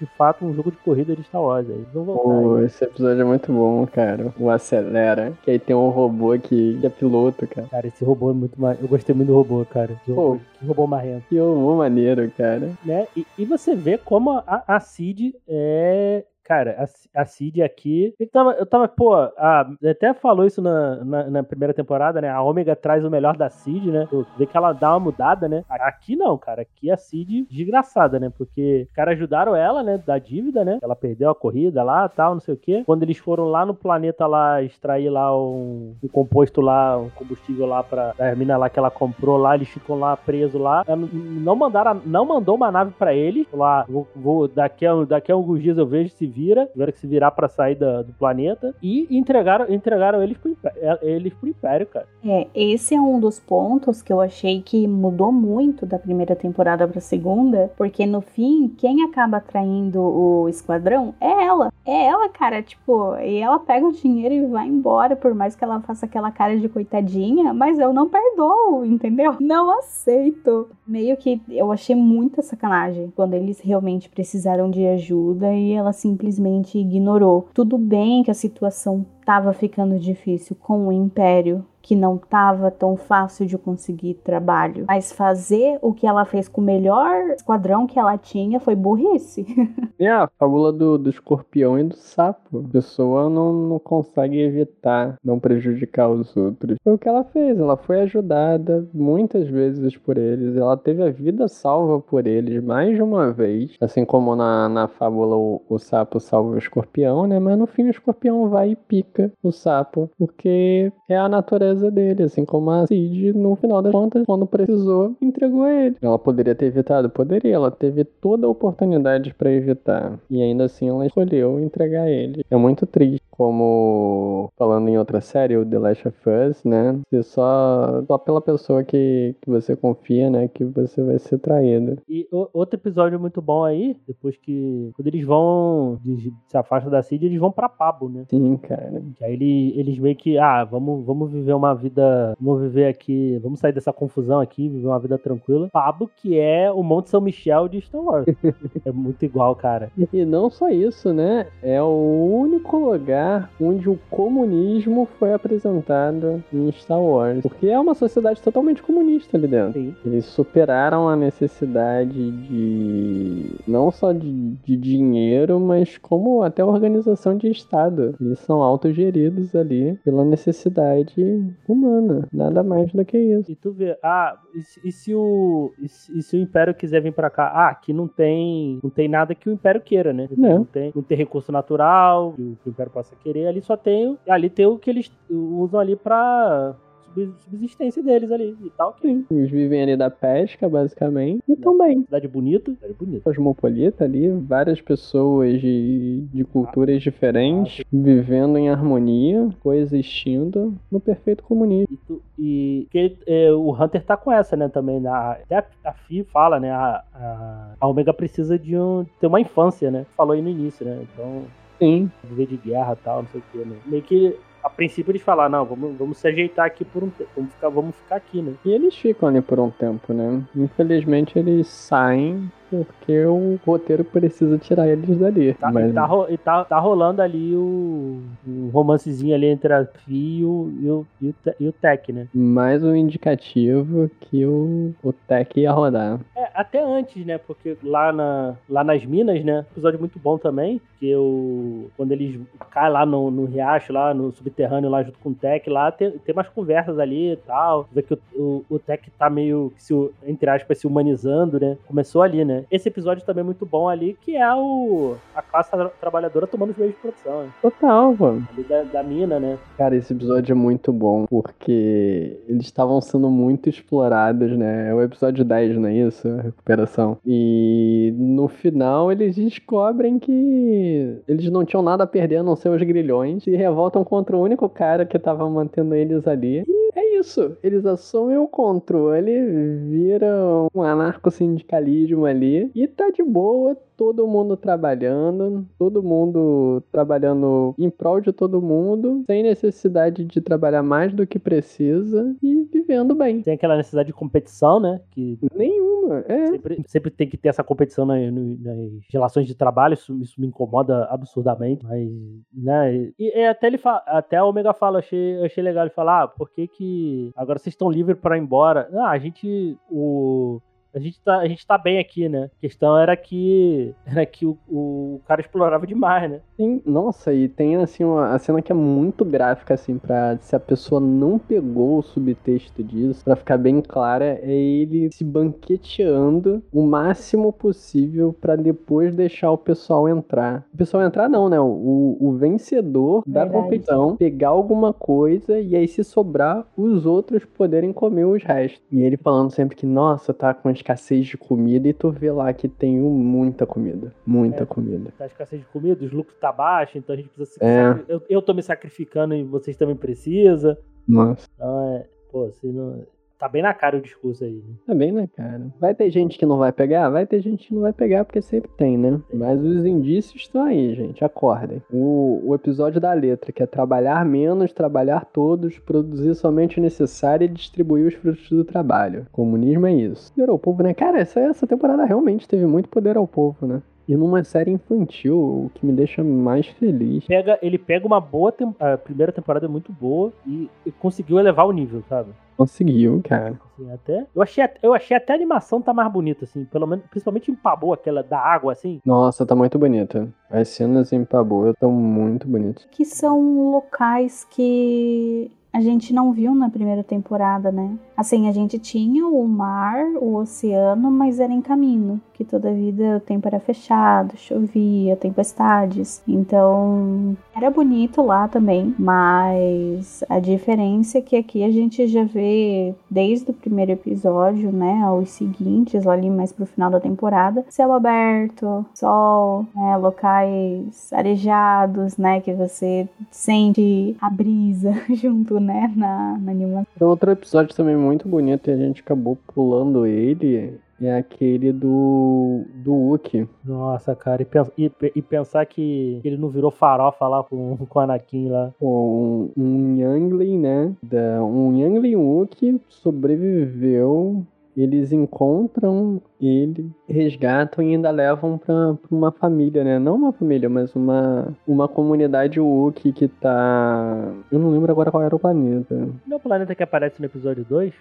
de fato, um jogo de corrida de Star Wars aí. Vamos voltar
aí. Esse episódio é muito bom, cara. O Acelera. Que aí tem um robô que, que é piloto, cara.
Cara, esse robô é muito mais... Eu gostei muito do robô, cara. Que robô, Pô, que robô marrento.
Que robô maneiro, cara.
Né? E, e você vê como a, a Cid é Cara, a, a Cid aqui. Eu tava, eu tava pô, a, até falou isso na, na, na, primeira temporada, né? A Ômega traz o melhor da Cid, né? Tu vê que ela dá uma mudada, né? Aqui não, cara. Aqui a Cid desgraçada, né? Porque os caras ajudaram ela, né? Da dívida, né? Ela perdeu a corrida lá tal, não sei o quê. Quando eles foram lá no planeta lá extrair lá um, um composto lá, um combustível lá pra a mina lá que ela comprou lá, eles ficam lá presos lá. Não mandaram, não mandou uma nave pra eles. Lá, vou, vou, daqui, a, daqui a alguns dias eu vejo se vira, tiveram que se virar para sair da, do planeta e entregaram, entregaram eles pro, império, é, eles pro Império, cara.
É, esse é um dos pontos que eu achei que mudou muito da primeira temporada pra segunda, porque no fim, quem acaba traindo o esquadrão é ela. É ela, cara, tipo, e ela pega o dinheiro e vai embora, por mais que ela faça aquela cara de coitadinha, mas eu não perdoo, entendeu? Não aceito. Meio que eu achei muita sacanagem quando eles realmente precisaram de ajuda e ela simplesmente ignorou. Tudo bem que a situação estava ficando difícil com o império, que não estava tão fácil de conseguir trabalho. Mas fazer o que ela fez com o melhor esquadrão que ela tinha foi burrice.
É [LAUGHS] a fábula do, do escorpião e do sapo. A pessoa não, não consegue evitar não prejudicar os outros. Foi o que ela fez. Ela foi ajudada muitas vezes por eles. Ela teve a vida salva por eles mais de uma vez. Assim como na, na fábula o, o sapo salva o escorpião, né? Mas no fim o escorpião vai e pica o sapo. Porque é a natureza dele, assim como a Cid, no final das contas, quando precisou, entregou a ele. Ela poderia ter evitado? Poderia. Ela teve toda a oportunidade para evitar. E ainda assim ela escolheu entregar a ele. É muito triste. Como falando em outra série, o The Last of Us, né? Você só, só pela pessoa que, que você confia, né? Que você vai ser traído.
E o- outro episódio muito bom aí, depois que. Quando eles vão. se afastam da Cid, eles vão pra Pabo, né?
Sim, cara.
Que aí ele- eles meio que, ah, vamos, vamos viver uma vida. Vamos viver aqui. Vamos sair dessa confusão aqui, viver uma vida tranquila. Pablo, que é o Monte São Michel de Star Wars. [LAUGHS] é muito igual, cara.
E não só isso, né? É o único lugar onde o comunismo foi apresentado em Star Wars. Porque é uma sociedade totalmente comunista ali dentro.
Sim.
Eles superaram a necessidade de. não só de, de dinheiro, mas como até organização de Estado. Eles são autogeridos ali pela necessidade humana. Nada mais do que isso.
E tu vê, ah, e se, e se o. E se, e se o Império quiser vir pra cá? Ah, aqui não tem. Não tem nada que o Império queira, né?
Não.
Não tem, não tem recurso natural que o Império possa querer. Ali só tem. Ali tem o que eles usam ali pra sub- subsistência deles ali e tal. Que
Sim. Eles vivem ali da pesca, basicamente. E também.
cidade bonita, cidade bonita.
cosmopolita ali, várias pessoas de, de culturas diferentes, vivendo em harmonia, coexistindo no perfeito comunismo.
E, tu- e é, o Hunter tá com essa, né, também. Na, até a, a Fi fala, né? A, a, a Omega precisa de um, ter uma infância, né? Falou aí no início, né? Então,
Sim,
viver de guerra e tal, não sei o que, né? Meio que a princípio eles falaram, não, vamos, vamos se ajeitar aqui por um tempo, vamos ficar, vamos ficar aqui, né?
e eles ficam ali por um tempo, né? Infelizmente eles saem porque o roteiro precisa tirar eles dali.
Tá,
Mas
e tá, ro- e tá, tá rolando ali o, o romancezinho ali entre a Fi e o, e o, e o, e o Tech, né?
mais um indicativo que o, o Tech ia rodar.
É, até antes, né? Porque lá, na, lá nas minas, né? Episódio muito bom também. Que o. Quando eles caem lá no, no riacho, lá no subterrâneo, lá junto com o Tech, lá tem, tem umas conversas ali e tal. Vê que o, o, o Tech tá meio, se, entre aspas, se humanizando, né? Começou ali, né? Esse episódio também é muito bom ali, que é o. A classe tra- trabalhadora tomando os meios de produção, né?
Total, mano.
Ali da, da mina, né?
Cara, esse episódio é muito bom, porque eles estavam sendo muito explorados, né? É o episódio 10, não é isso? A recuperação. E no final eles descobrem que eles não tinham nada a perder a não ser os grilhões e revoltam contra o único cara que tava mantendo eles ali. E é isso. Eles assumem o controle, viram um anarco-sindicalismo ali e tá de boa, todo mundo trabalhando, todo mundo trabalhando em prol de todo mundo, sem necessidade de trabalhar mais do que precisa e vivendo bem.
Tem aquela necessidade de competição, né? Que
Nenhuma. É.
Sempre, sempre tem que ter essa competição na- no- nas relações de trabalho, isso, isso me incomoda absurdamente, mas, né, e, e até ele fa- até a Omega fala, achei, achei legal ele falar, ah, por que que agora vocês estão livres pra ir embora? Ah, a gente, o... A gente, tá, a gente tá bem aqui, né? A questão era que, era que o, o cara explorava demais, né?
Sim, nossa, e tem assim uma a cena que é muito gráfica assim pra se a pessoa não pegou o subtexto disso, pra ficar bem clara, é ele se banqueteando o máximo possível pra depois deixar o pessoal entrar. O pessoal entrar não, né? O, o vencedor da
Verdade.
competição pegar alguma coisa e aí se sobrar os outros poderem comer os restos. E ele falando sempre que nossa, tá com escassez de comida e tu vê lá que tem muita comida, muita
É.
comida.
Tá escassez de comida, os lucros tá baixo, então a gente precisa se
É.
eu, eu tô me sacrificando e vocês também precisam.
Nossa.
Então é, pô, se não. Tá bem na cara o discurso aí. né?
Tá bem, né, cara? Vai ter gente que não vai pegar? Vai ter gente que não vai pegar, porque sempre tem, né? Mas os indícios estão aí, gente. Acordem. O, o episódio da letra, que é trabalhar menos, trabalhar todos, produzir somente o necessário e distribuir os frutos do trabalho. Comunismo é isso. Poder ao povo, né? Cara, essa, essa temporada realmente teve muito poder ao povo, né? E numa série infantil, o que me deixa mais feliz.
Pega, ele pega uma boa. tem- A primeira temporada é muito boa e, e conseguiu elevar o nível, sabe?
Conseguiu, cara.
Assim, até, eu, achei, eu achei até a animação tá mais bonita, assim. Pelo menos, principalmente em Pabô, aquela da água, assim.
Nossa, tá muito bonita. As cenas em Paboa estão muito bonitas.
Que são locais que a gente não viu na primeira temporada, né? Assim, a gente tinha o mar, o oceano, mas era em caminho. Que toda vida o tempo era fechado, chovia, tempestades. Então era bonito lá também, mas a diferença é que aqui a gente já vê desde o primeiro episódio, né, aos seguintes, ali mais pro final da temporada, céu aberto, sol, né, locais arejados, né, que você sente a brisa [LAUGHS] junto, né, na, na animação.
Outro episódio também muito bonito e a gente acabou pulando ele é aquele do. do Wookie.
Nossa, cara, e, e, e, pensar que ele não virou farofa lá com, [LAUGHS] com o Anakin lá.
Um, um Youngling, né? Da, um Youngling Wookie sobreviveu eles encontram ele, resgatam e ainda levam pra, pra uma família, né? Não uma família, mas uma, uma comunidade Wookiee que tá. Eu não lembro agora qual era o planeta.
Não é o planeta que aparece no episódio 2?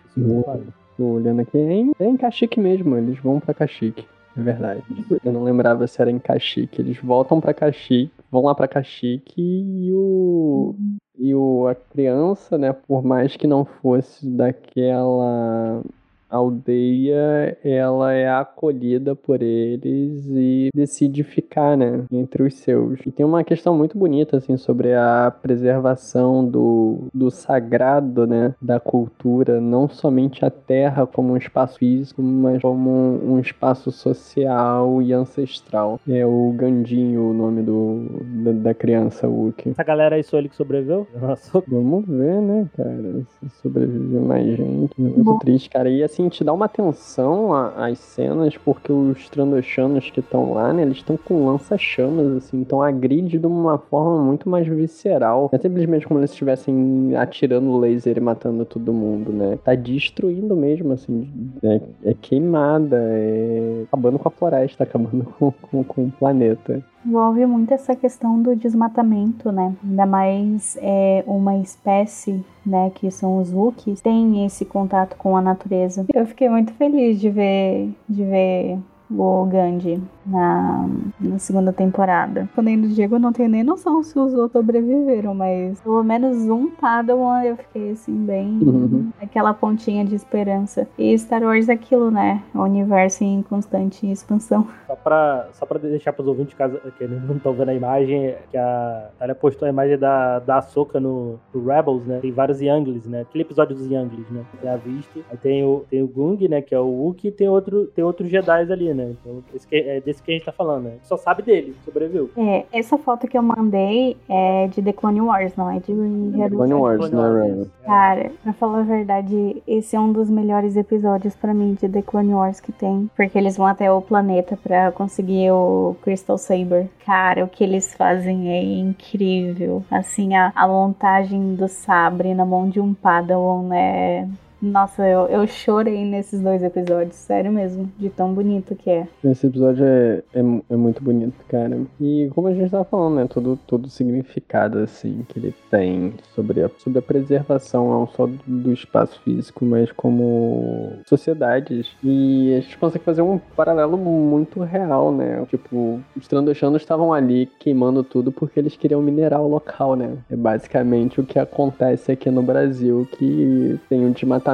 Tô olhando aqui. É em, é em Kashyyyk mesmo, eles vão pra Kashyyyk. É verdade. Eu não lembrava se era em Kashyyyk. Eles voltam pra Kashyyyk, vão lá pra Kashyyyk e o. E o, a criança, né, por mais que não fosse daquela aldeia ela é acolhida por eles e decide ficar, né, entre os seus. E tem uma questão muito bonita assim sobre a preservação do, do sagrado, né, da cultura, não somente a terra como um espaço físico, mas como um, um espaço social e ancestral. É o Gandinho o nome do da, da criança Wookie.
Essa galera aí só ele que sobreviveu?
Nossa. Vamos ver, né, cara, se sobrevive mais gente. Muito triste, cara. E assim, assim, te dá uma atenção às cenas, porque os Trandoshanos que estão lá, né, eles estão com lança-chamas, assim, então agride de uma forma muito mais visceral. Não é simplesmente como eles estivessem atirando laser e matando todo mundo, né? Tá destruindo mesmo, assim, é, é queimada, é acabando com a floresta, [LAUGHS] acabando com, com, com o planeta
envolve muito essa questão do desmatamento, né? Ainda mais é, uma espécie, né, que são os Wookiees, tem esse contato com a natureza. Eu fiquei muito feliz de ver, de ver o Gandhi na, na segunda temporada. Quando ainda Diego, eu não tenho nem noção se os outros sobreviveram, mas pelo menos um Padawan eu fiquei assim, bem. Uhum. aquela pontinha de esperança. E Star Wars é aquilo, né? O universo em constante expansão.
Só pra, só pra deixar pros ouvintes, caso que eles não estão vendo a imagem, que a Thalia postou a imagem da, da Ahsoka no, no Rebels, né? Tem vários Younglings, né? Aquele episódio dos Younglings, né? Tem a visto. Aí tem o, tem o Gung, né? Que é o Wookiee, e tem, outro, tem outros Jedi ali, né? Então, esse que, é desse que a gente tá falando, né? Só sabe dele, sobreviveu.
É, essa foto que eu mandei é de The Clone Wars, não é de
The Clone Wars, né,
Cara, pra falar a verdade, esse é um dos melhores episódios pra mim de The Clone Wars que tem. Porque eles vão até o planeta pra conseguir o Crystal Saber. Cara, o que eles fazem é incrível. Assim, a, a montagem do sabre na mão de um Padawan é nossa, eu, eu chorei nesses dois episódios, sério mesmo, de tão bonito que é.
Esse episódio é, é, é, muito bonito, cara. E como a gente tava falando, né? Todo, todo o significado, assim, que ele tem sobre a, sobre a preservação, não só do, do espaço físico, mas como sociedades. E a gente consegue fazer um paralelo muito real, né? Tipo, os Trandoshanos estavam ali queimando tudo porque eles queriam mineral local, né? É basicamente o que acontece aqui no Brasil, que tem o desmatamento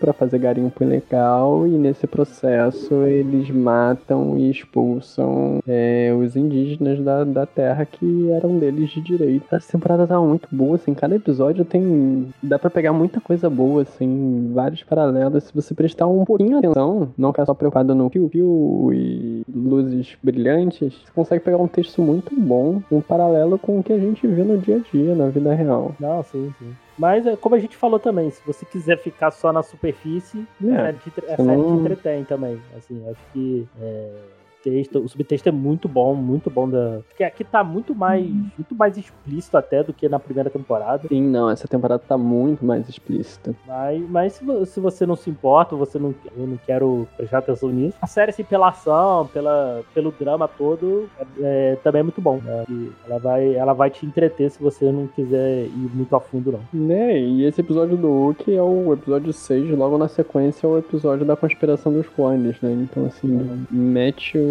para fazer garimpo ilegal e nesse processo eles matam e expulsam é, os indígenas da, da terra que eram deles de direito. Essa temporada tá muito boa, assim, cada episódio tem. dá para pegar muita coisa boa, assim, vários paralelos. Se você prestar um pouquinho atenção, não ficar só preocupado no piu-piu e luzes brilhantes, você consegue pegar um texto muito bom, um paralelo com o que a gente vê no dia a dia, na vida real.
Não, sim, sim. Mas, é, como a gente falou também, se você quiser ficar só na superfície, é, a série te, a série te entretém também. Assim, acho que. É texto, o subtexto é muito bom, muito bom da. Porque aqui tá muito mais, uhum. muito mais explícito até do que na primeira temporada.
Sim, não, essa temporada tá muito mais explícita.
Mas, mas se, se você não se importa, você não, eu não quero prestar atenção nisso. A série, assim, pela ação, pela, pelo drama todo, é, é, também é muito bom. Né? Ela vai, ela vai te entreter se você não quiser ir muito a fundo, não.
Né, e esse episódio do Hulk é o episódio 6, logo na sequência é o episódio da conspiração dos clones, né? Então, assim, uhum. mete o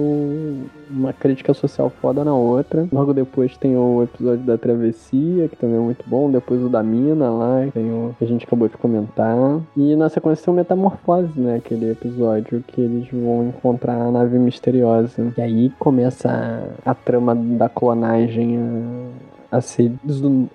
uma crítica social foda na outra. Logo depois tem o episódio da travessia, que também é muito bom. Depois o da mina lá, que tem o que a gente acabou de comentar. E na sequência tem o Metamorfose, né? Aquele episódio que eles vão encontrar a nave misteriosa. E aí começa a, a trama da clonagem a, a ser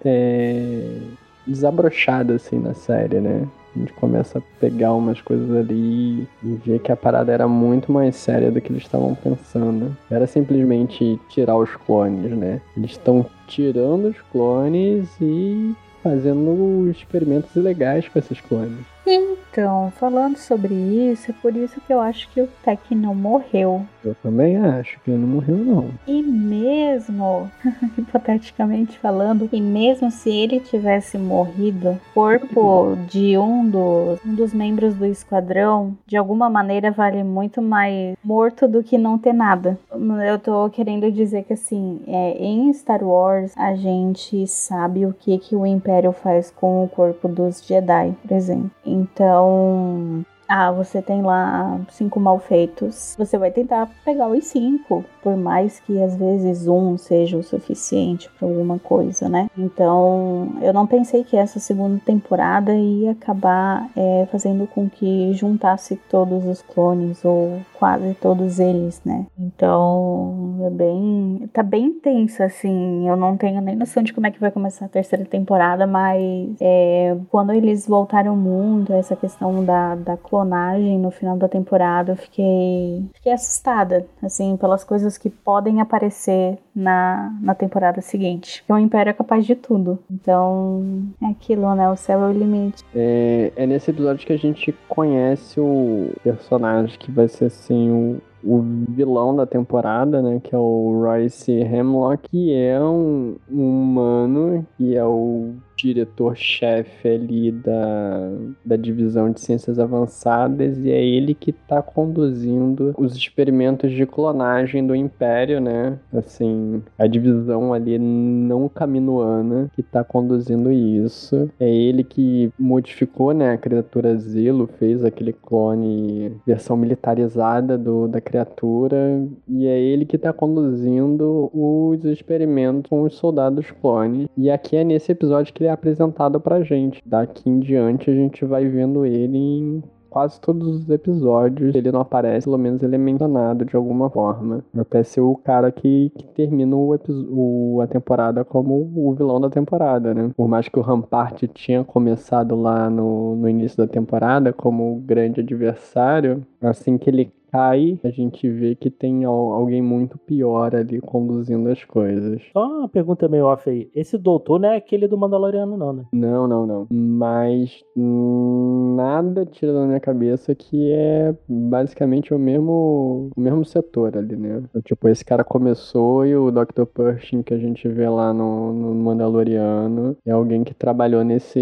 é, desabrochada, assim, na série, né? A gente começa a pegar umas coisas ali e ver que a parada era muito mais séria do que eles estavam pensando. Era simplesmente tirar os clones, né? Eles estão tirando os clones e fazendo experimentos ilegais com esses clones.
Então, falando sobre isso, é por isso que eu acho que o Tech não morreu.
Eu também acho que ele não morreu, não.
E mesmo, [LAUGHS] hipoteticamente falando, e mesmo se ele tivesse morrido, o corpo de um dos, um dos membros do esquadrão, de alguma maneira, vale muito mais morto do que não ter nada. Eu tô querendo dizer que, assim, é, em Star Wars, a gente sabe o que, que o Império faz com o corpo dos Jedi, por exemplo. Então, ah, você tem lá cinco malfeitos. Você vai tentar pegar os cinco, por mais que às vezes um seja o suficiente para alguma coisa, né? Então, eu não pensei que essa segunda temporada ia acabar é, fazendo com que juntasse todos os clones ou quase todos eles, né? Então, é bem, tá bem tensa assim. Eu não tenho nem noção de como é que vai começar a terceira temporada, mas é, quando eles voltaram muito essa questão da da clonagem no final da temporada, eu fiquei, fiquei assustada, assim, pelas coisas que podem aparecer na, na temporada seguinte. Porque o Império é capaz de tudo. Então, é aquilo, né? O céu é o limite.
É, é nesse episódio que a gente conhece o personagem que vai ser, assim, o o vilão da temporada, né, que é o Royce Hemlock, que é um, um humano, que é o diretor-chefe ali da, da divisão de ciências avançadas e é ele que está conduzindo os experimentos de clonagem do Império, né? Assim, a divisão ali não caminoana que está conduzindo isso. É ele que modificou, né, a criatura Zilo, fez aquele clone versão militarizada do, da criatura e é ele que está conduzindo os experimentos com os soldados clones. E aqui é nesse episódio que ele é apresentado pra gente. Daqui em diante a gente vai vendo ele em quase todos os episódios ele não aparece, pelo menos ele é mencionado de alguma forma. Até ser o cara que, que termina o, o, a temporada como o vilão da temporada, né? Por mais que o Rampart tinha começado lá no, no início da temporada como o grande adversário, assim que ele cai, a gente vê que tem alguém muito pior ali conduzindo as coisas.
Só uma pergunta meio off aí. Esse doutor não é aquele do Mandaloriano, não, né?
Não, não, não. Mas nada tira da minha cabeça que é basicamente o mesmo, o mesmo setor ali, né? Tipo, esse cara começou e o Dr. Pershing que a gente vê lá no, no Mandaloriano é alguém que trabalhou nesse,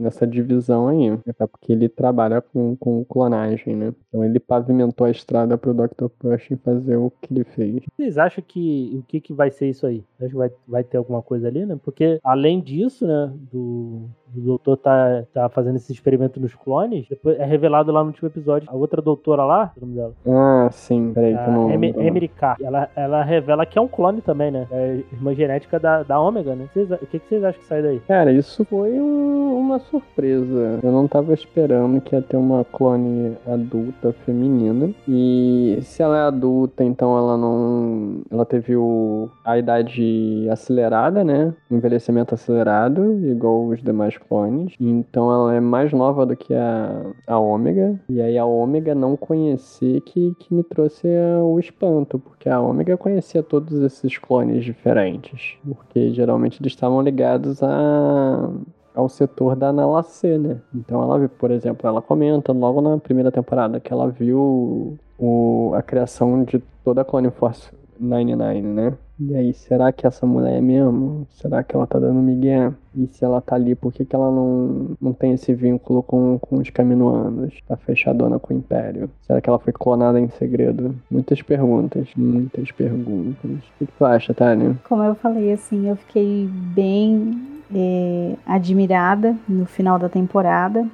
nessa divisão aí. Até porque ele trabalha com, com clonagem, né? Então ele pavimentou a estrada pro Dr. Pershing fazer o que ele fez.
Vocês acham que o que, que vai ser isso aí? Acho que vai, vai ter alguma coisa ali, né? Porque além disso, né, do, do doutor tá, tá fazendo esse experimento nos clones, depois é revelado lá no último episódio. A outra doutora lá, o nome dela?
Ah, sim, peraí,
a não Emery K. Ela, ela revela que é um clone também, né? É irmã genética da, da Ômega, né? Vocês, o que, que vocês acham que sai daí?
Cara, isso foi um, uma surpresa. Eu não tava esperando que ia ter uma clone adulta feminina. E se ela é adulta, então ela não. Ela teve o, a idade acelerada, né? envelhecimento acelerado, igual os demais clones. Então ela é mais nova do que a, a Ômega. E aí a Ômega não conhecer que, que me trouxe o espanto, porque a Ômega conhecia todos esses clones diferentes. Porque geralmente eles estavam ligados a ao setor da Nalacê, né? Então ela, por exemplo, ela comenta logo na primeira temporada que ela viu o, a criação de toda a Clone Force 99, né? E aí, será que essa mulher é mesmo? Será que ela tá dando migué? E se ela tá ali, por que, que ela não, não tem esse vínculo com, com os caminoanos? Tá fechadona com o Império? Será que ela foi clonada em segredo? Muitas perguntas, muitas perguntas. O que, tu acha, Tânia?
Como eu falei, assim, eu fiquei bem é, admirada no final da temporada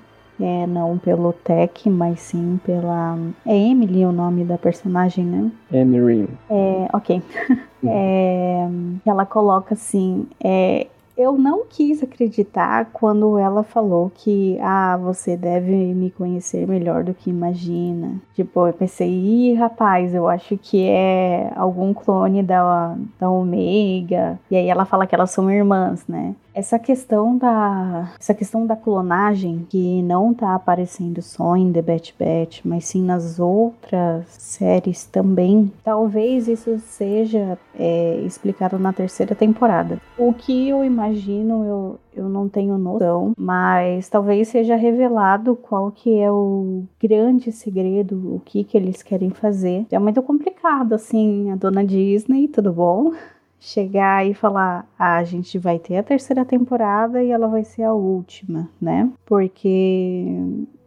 é, não pelo Tech, mas sim pela. É Emily o nome da personagem, né?
Emery.
É, ok. [LAUGHS] é, ela coloca assim: é, eu não quis acreditar quando ela falou que, ah, você deve me conhecer melhor do que imagina. Tipo, eu pensei, ih, rapaz, eu acho que é algum clone da, da Omega. E aí ela fala que elas são irmãs, né? Essa questão da essa questão da clonagem que não tá aparecendo só em The Bat Bat, mas sim nas outras séries também. Talvez isso seja é, explicado na terceira temporada. O que eu imagino, eu, eu não tenho noção, mas talvez seja revelado qual que é o grande segredo, o que que eles querem fazer. É muito complicado, assim, a dona Disney, tudo bom? Chegar e falar: ah, a gente vai ter a terceira temporada e ela vai ser a última, né? Porque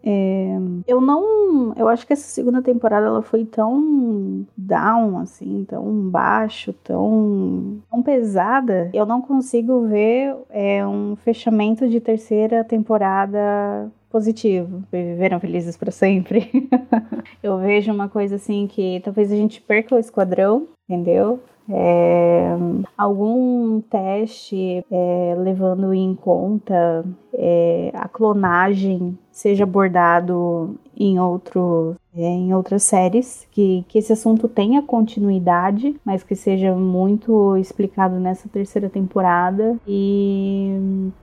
é, eu não. Eu acho que essa segunda temporada ela foi tão down, assim, tão baixo, tão, tão pesada. Eu não consigo ver é, um fechamento de terceira temporada positivo. Viveram felizes para sempre. [LAUGHS] eu vejo uma coisa assim que talvez a gente perca o esquadrão, entendeu? É, algum teste é, levando em conta é, a clonagem seja abordado em outro é, em outras séries, que, que esse assunto tenha continuidade, mas que seja muito explicado nessa terceira temporada. E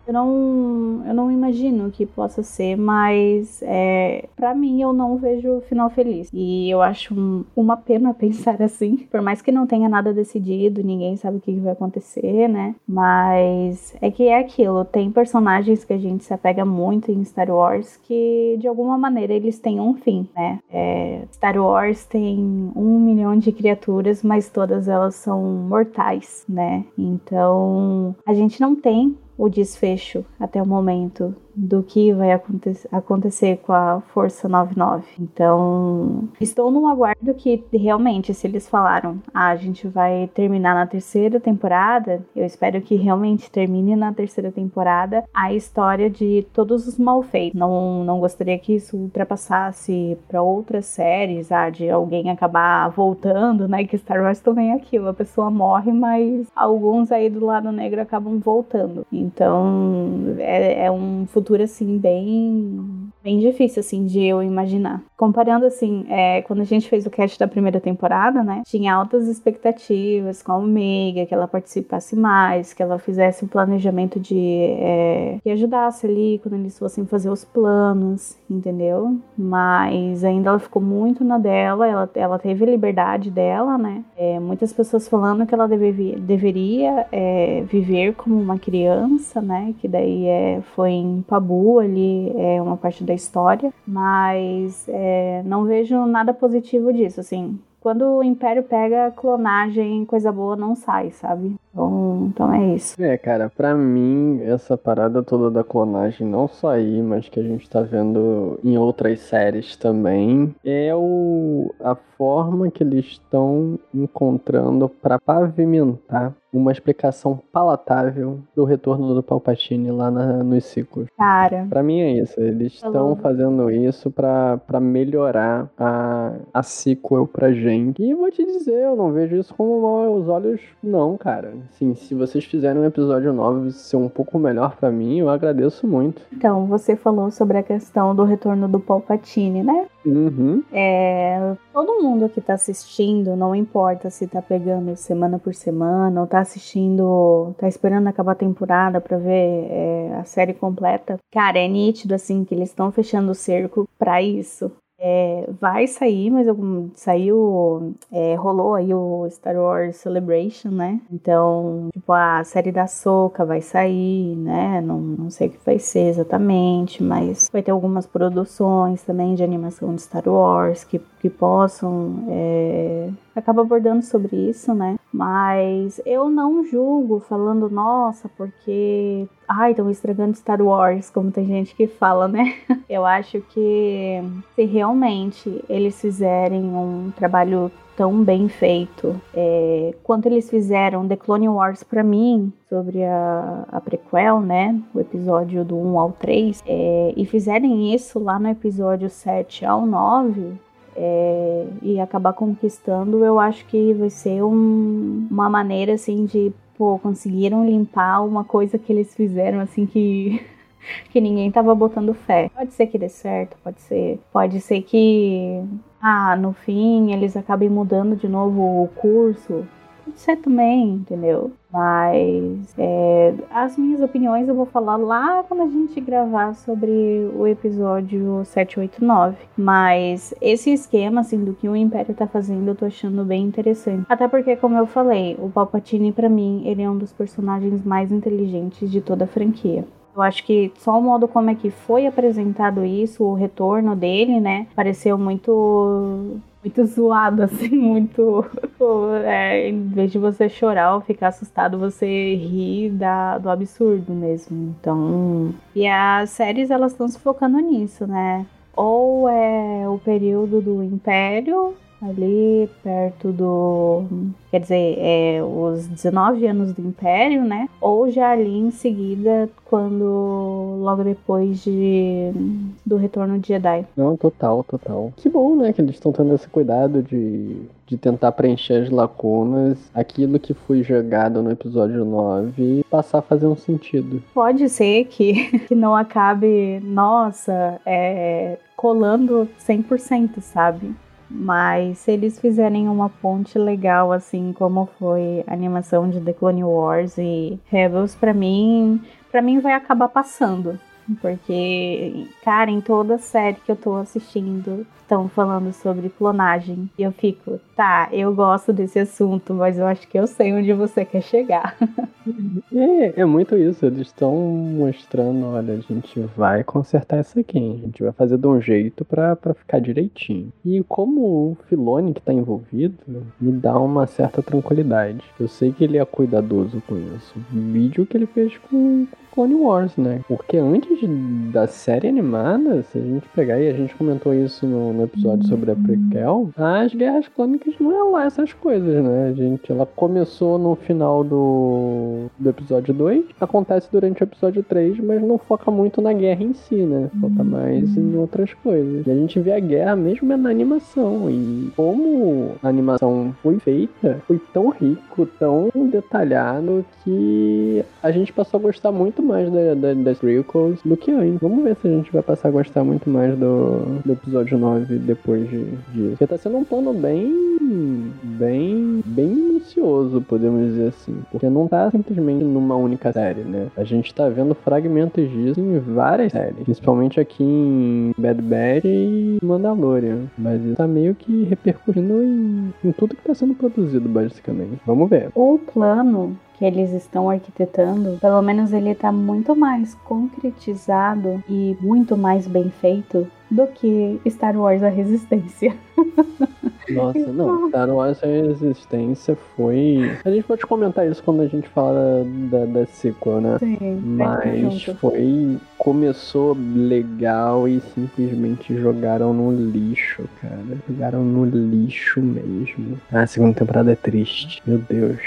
eu não, eu não imagino que possa ser, mas é, para mim eu não vejo final feliz. E eu acho um, uma pena [LAUGHS] pensar assim, por mais que não tenha nada decidido, ninguém sabe o que vai acontecer, né? Mas é que é aquilo, tem personagens que a gente se apega muito em Star Wars que de alguma maneira eles têm um fim, né? É, Star Wars tem um milhão de criaturas, mas todas elas são mortais, né? Então a gente não tem o desfecho até o momento do que vai aconte acontecer com a Força 99. Então, estou no aguardo que realmente, se eles falaram, ah, a gente vai terminar na terceira temporada, eu espero que realmente termine na terceira temporada a história de todos os malfeitos. Não, não gostaria que isso ultrapassasse para outras séries, ah, de alguém acabar voltando, né? Que Star Wars também é aquilo, a pessoa morre, mas alguns aí do lado negro acabam voltando. Então, é, é um futuro futuro, assim, bem, bem difícil, assim, de eu imaginar. Comparando, assim, é, quando a gente fez o cast da primeira temporada, né, tinha altas expectativas com a Omega, que ela participasse mais, que ela fizesse um planejamento de... É, que ajudasse ali quando eles fossem fazer os planos, entendeu? Mas ainda ela ficou muito na dela, ela, ela teve a liberdade dela, né? É, muitas pessoas falando que ela deve, deveria é, viver como uma criança, né? Que daí é, foi em Pabu ali, é uma parte da história, mas é, não vejo nada positivo disso, assim. Quando o Império pega clonagem, coisa boa não sai, sabe? Então, então é isso.
É, cara, pra mim, essa parada toda da clonagem, não só aí, mas que a gente tá vendo em outras séries também, é o, a forma que eles estão encontrando para pavimentar uma explicação palatável do retorno do Palpatine lá na, nos ciclos.
Cara.
Pra mim é isso. Eles estão fazendo isso pra, pra melhorar a, a sequel pra gente. E vou te dizer, eu não vejo isso com maus olhos, não, cara. Assim, se vocês fizerem um episódio novo ser um pouco melhor para mim, eu agradeço muito.
Então, você falou sobre a questão do retorno do Palpatine, né?
Uhum.
É, todo mundo que tá assistindo, não importa se tá pegando semana por semana ou tá assistindo, tá esperando acabar a temporada pra ver é, a série completa. Cara, é nítido assim que eles estão fechando o cerco para isso. É, vai sair, mas saiu, é, rolou aí o Star Wars Celebration, né? Então, tipo, a série da Soca vai sair, né? Não, não sei o que vai ser exatamente, mas vai ter algumas produções também de animação de Star Wars que, que possam. É, acaba abordando sobre isso, né? Mas eu não julgo falando, nossa, porque. Ai, estão estragando Star Wars, como tem gente que fala, né? [LAUGHS] Eu acho que se realmente eles fizerem um trabalho tão bem feito é, quanto eles fizeram The Clone Wars para mim sobre a, a, prequel, né, o episódio do 1 ao 3, é, e fizerem isso lá no episódio 7 ao 9, é, e acabar conquistando, eu acho que vai ser um, uma maneira assim de pô, conseguiram limpar uma coisa que eles fizeram assim que [LAUGHS] que ninguém tava botando fé. Pode ser que dê certo, pode ser, pode ser que ah, no fim eles acabem mudando de novo o curso, pode ser também, entendeu? Mas é, as minhas opiniões eu vou falar lá quando a gente gravar sobre o episódio 789. Mas esse esquema, assim, do que o Império tá fazendo, eu tô achando bem interessante. Até porque, como eu falei, o Palpatine, para mim, ele é um dos personagens mais inteligentes de toda a franquia. Eu acho que só o modo como é que foi apresentado isso, o retorno dele, né, pareceu muito muito zoado, assim, [LAUGHS] muito. É, em vez de você chorar ou ficar assustado, você ri da, do absurdo mesmo. Então. E as séries, elas estão se focando nisso, né? Ou é o período do Império, ali perto do. Quer dizer, é, os 19 anos do Império, né? Ou já ali em seguida, quando. logo depois de, do retorno de Jedi.
Não, total, total. Que bom, né? Que eles estão tendo esse cuidado de, de tentar preencher as lacunas, aquilo que foi jogado no episódio 9 passar a fazer um sentido.
Pode ser que, [LAUGHS] que não acabe, nossa, é, colando 100%, sabe? Mas se eles fizerem uma ponte legal, assim como foi a animação de The Clone Wars e Rebels, para mim, para mim vai acabar passando. Porque, cara, em toda série que eu tô assistindo, estão falando sobre clonagem. E eu fico, tá, eu gosto desse assunto, mas eu acho que eu sei onde você quer chegar. [LAUGHS]
é, é muito isso. Eles estão mostrando, olha, a gente vai consertar isso aqui. A gente vai fazer de um jeito pra, ficar direitinho. E como o Filone que tá envolvido, me dá uma certa tranquilidade. Eu sei que ele é cuidadoso com isso. O vídeo que ele fez com, Clone Wars, né? Porque antes da série animada, se a gente pegar e a gente comentou isso no, episódio sobre a prequel, as guerras clônicas não é lá essas coisas, né? A gente, ela começou no final do, do episódio 2, acontece durante o episódio 3, mas não foca muito na guerra em si, né? Foca mais em outras coisas. E a gente vê a guerra mesmo na animação. E como a animação foi feita, foi tão rico, tão detalhado, que a gente passou a gostar muito mais da, da, das prequels do que antes. Vamos ver se a gente vai passar a gostar muito mais do, do episódio 9 depois de, disso. Porque tá sendo um plano bem. bem. bem minucioso, podemos dizer assim. Porque não tá simplesmente numa única série, né? A gente tá vendo fragmentos disso em várias séries. Principalmente aqui em Bad Bad e Mandalorian. Mas isso tá meio que repercutindo em, em tudo que tá sendo produzido, basicamente. Vamos ver.
O plano que eles estão arquitetando, pelo menos ele está muito mais concretizado e muito mais bem feito do que Star Wars A Resistência.
Nossa, não. Star Wars A Resistência foi. A gente pode comentar isso quando a gente fala da, da sequel, né?
Sim.
Mas foi. Começou legal e simplesmente jogaram no lixo, cara. Jogaram no lixo mesmo. Ah, a segunda temporada é triste. Meu Deus.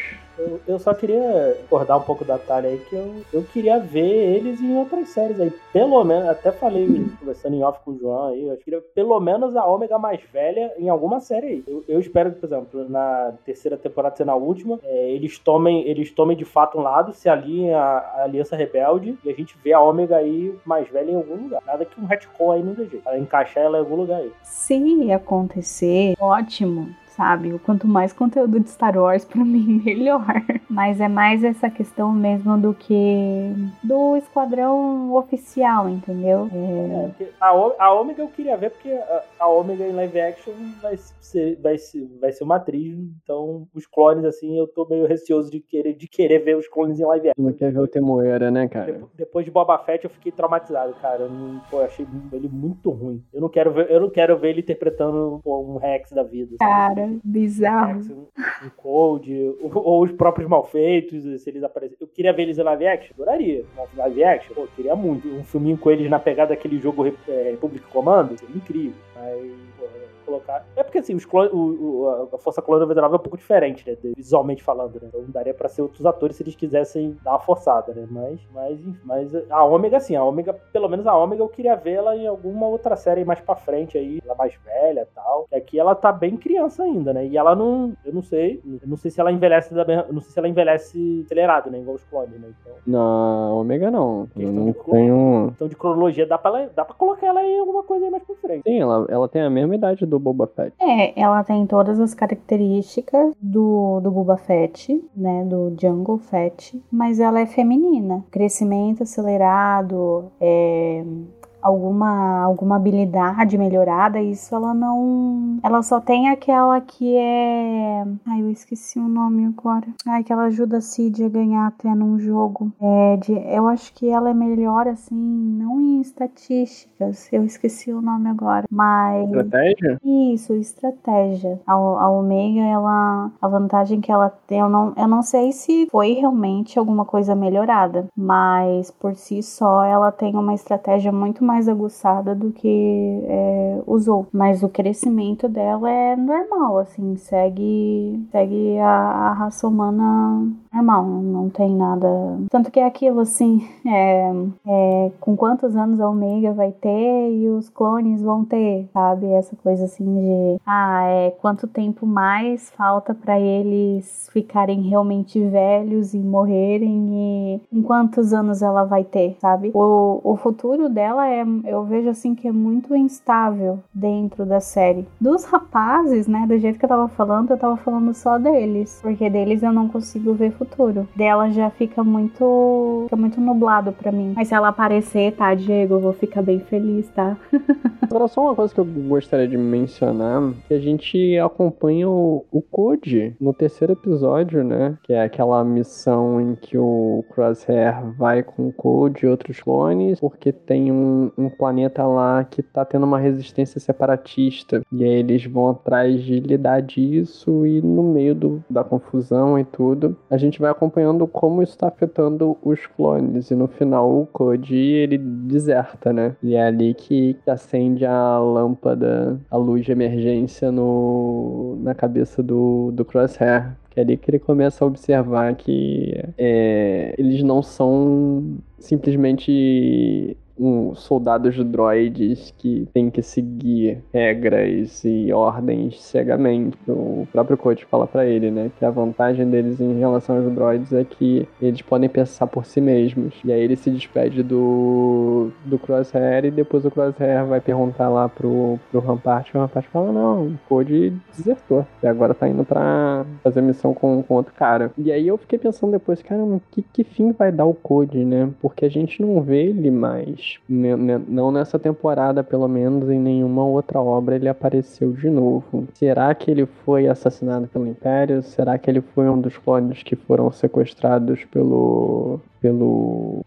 Eu, eu, só queria recordar um pouco da Thalia aí que eu, eu queria ver eles em outras séries aí. Pelo menos, até falei, conversando em off com o João aí, eu queria pelo menos a Ômega mais velha em alguma série aí. Eu, eu espero que, por exemplo, na terceira temporada, ser na última, é, eles, tomem, eles tomem de fato um lado, se aliem a, a Aliança Rebelde e a gente vê a Ômega aí mais velha em algum lugar. Nada que um retcon aí não dê jeito. Encaixar ela em algum lugar aí.
Se acontecer, ótimo sabe? O quanto mais conteúdo de Star Wars, para [LAUGHS] mim, melhor. Mas é mais essa questão mesmo do que do esquadrão oficial, entendeu?
É... É, a, a Ômega eu queria ver porque a, a Ômega em live action vai ser, vai, ser, vai ser uma atriz, então os clones, assim, eu tô meio receoso de querer, de querer ver os clones em live action.
Não quer ver o Temoeira, né, cara?
Depois, depois de Boba Fett eu fiquei traumatizado, cara. Eu, não, pô, eu achei ele muito ruim. Eu não quero ver, eu não quero ver ele interpretando pô, um Rex da vida.
Sabe? Cara, bizarro.
Rex, um, um Cold, [LAUGHS] ou, os próprios malfeitos, se eles aparecerem. Eu queria ver eles em live action? Adoraria. Live action? Pô, queria muito. Um filminho com eles na pegada daquele jogo é, Republic Commando, seria incrível. Mas, colocar. É porque assim, os clones, o, o, a Força Clone 99 é um pouco diferente, né? Visualmente falando, né? Então daria pra ser outros atores se eles quisessem dar uma forçada, né? Mas, mas, mas a Ômega, sim, a Ômega, pelo menos a Ômega, eu queria ver ela em alguma outra série mais pra frente aí, ela mais velha e tal. Que aqui ela tá bem criança ainda, né? E ela não. Eu não sei. Eu não sei se ela envelhece da não sei se ela envelhece acelerado, né? Igual os clones, né? Então,
não, Ômega não. Eu não
de, tenho. Então de cronologia dá pra, dá pra colocar ela em alguma coisa aí mais pra frente.
Sim, ela, ela tem a mesma idade do Boba Fett.
É, ela tem todas as características do, do Boba Fett, né, do Jungle Fett, mas ela é feminina. Crescimento acelerado, é, alguma, alguma habilidade melhorada, isso ela não. Ela só tem aquela que é. Ai, eu esqueci o nome agora. Ai, que ela ajuda a Cid a ganhar até num jogo. É de, eu acho que ela é melhor, assim, não em estatísticas. Eu esqueci o nome agora. Mas.
Estratégia?
Isso, estratégia. A, a Omega, ela. A vantagem que ela tem, eu não, eu não sei se foi realmente alguma coisa melhorada. Mas por si só, ela tem uma estratégia muito mais mais aguçada do que é, os outros. Mas o crescimento dela é normal, assim, segue, segue a, a raça humana normal, não tem nada. Tanto que é aquilo, assim, [LAUGHS] é, é, com quantos anos a Omega vai ter e os clones vão ter, sabe? Essa coisa assim de, ah, é quanto tempo mais falta para eles ficarem realmente velhos e morrerem e em quantos anos ela vai ter, sabe? O, o futuro dela é eu vejo assim que é muito instável dentro da série. Dos rapazes, né, do jeito que eu tava falando, eu tava falando só deles, porque deles eu não consigo ver futuro. Dela já fica muito fica muito nublado para mim. Mas se ela aparecer, tá, Diego, eu vou ficar bem feliz, tá? [LAUGHS]
Agora só uma coisa que eu gostaria de mencionar, que a gente acompanha o, o Code no terceiro episódio, né, que é aquela missão em que o Crosshair vai com o Code e outros clones, porque tem um, um planeta lá que tá tendo uma resistência separatista. E aí eles vão atrás de lidar disso e no meio do, da confusão e tudo, a gente vai acompanhando como isso tá afetando os clones. E no final o Cody, ele deserta, né? E é ali que, acende a lâmpada, a luz de emergência no, na cabeça do, do Crosshair. Que é ali que ele começa a observar que é, eles não são simplesmente um, soldados droides que tem que seguir regras e ordens cegamente. O próprio coach fala para ele, né, que a vantagem deles em relação aos droids é que eles podem pensar por si mesmos. E aí ele se despede do, do Crosshair e depois o Crosshair vai perguntar lá pro, pro Rampart e o Rampart fala, não, o Code desertou. E agora tá indo pra fazer missão com, com outro cara. E aí eu fiquei pensando depois, cara, que, que fim vai dar o Code, né? Porque a gente não vê ele mais não nessa temporada, pelo menos, em nenhuma outra obra ele apareceu de novo. Será que ele foi assassinado pelo Império? Será que ele foi um dos clones que foram sequestrados pelo pelo.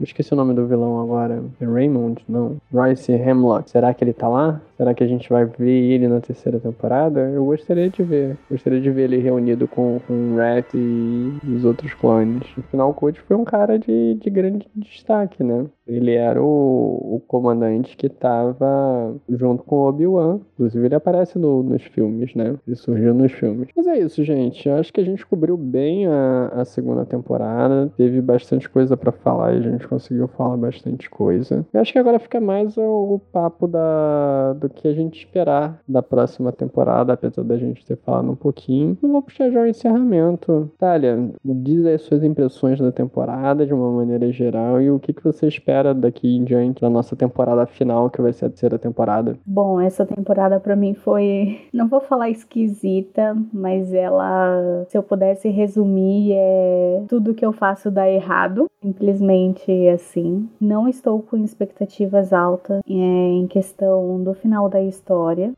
esqueci o nome do vilão agora. Raymond? Não. Royce Hemlock. Será que ele tá lá? Será que a gente vai ver ele na terceira temporada? Eu gostaria de ver. Gostaria de ver ele reunido com, com Rat e os outros clones. No final, o Code foi um cara de, de grande destaque, né? Ele era o, o comandante que tava junto com o Obi-Wan. Inclusive, ele aparece no, nos filmes, né? Ele surgiu nos filmes. Mas é isso, gente. Eu acho que a gente cobriu bem a, a segunda temporada. Teve bastante bastante coisa para falar e a gente conseguiu falar bastante coisa. Eu acho que agora fica mais o, papo da, do que a gente esperar da próxima temporada, apesar da gente ter falado um pouquinho. Eu vou puxar já o encerramento. Thalia, diz aí suas impressões da temporada de uma maneira geral e o que, que você espera daqui em diante da nossa temporada final, que vai ser a terceira temporada.
Bom, essa temporada para mim foi, não vou falar esquisita, mas ela, se eu pudesse resumir, é tudo que eu faço dá errado, simplesmente assim. Não estou com expectativas altas é, em questão do final da história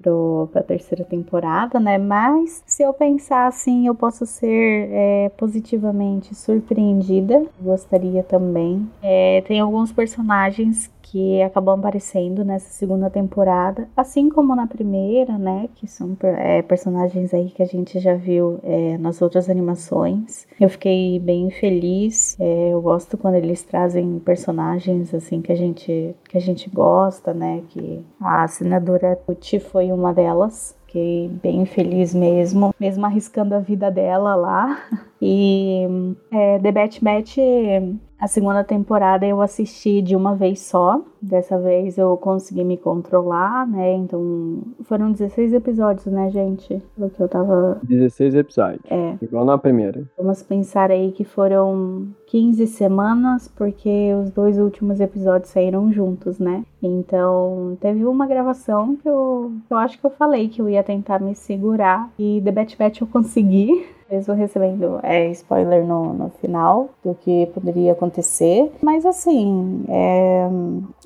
para a terceira temporada, né? Mas se eu pensar assim, eu posso ser é, positivamente surpreendida. Gostaria também. É, tem alguns personagens que acabam aparecendo nessa segunda temporada, assim como na primeira, né? Que são é, personagens aí que a gente já viu é, nas outras animações. Eu fiquei bem feliz. É, eu gosto quando eles trazem personagens assim que a gente que a gente gosta, né? Que a senadora Tuti foi uma delas. Fiquei bem feliz mesmo, mesmo arriscando a vida dela lá. [LAUGHS] E é, The Bat Bat a segunda temporada eu assisti de uma vez só. Dessa vez eu consegui me controlar, né? Então foram 16 episódios, né, gente? O que eu tava.
16 episódios.
É.
Igual na primeira.
Vamos pensar aí que foram 15 semanas, porque os dois últimos episódios saíram juntos, né? Então teve uma gravação que eu, eu acho que eu falei que eu ia tentar me segurar. E The Bat Bat eu consegui [LAUGHS] mesmo recebendo é, spoiler no, no final do que poderia acontecer. Mas assim, é,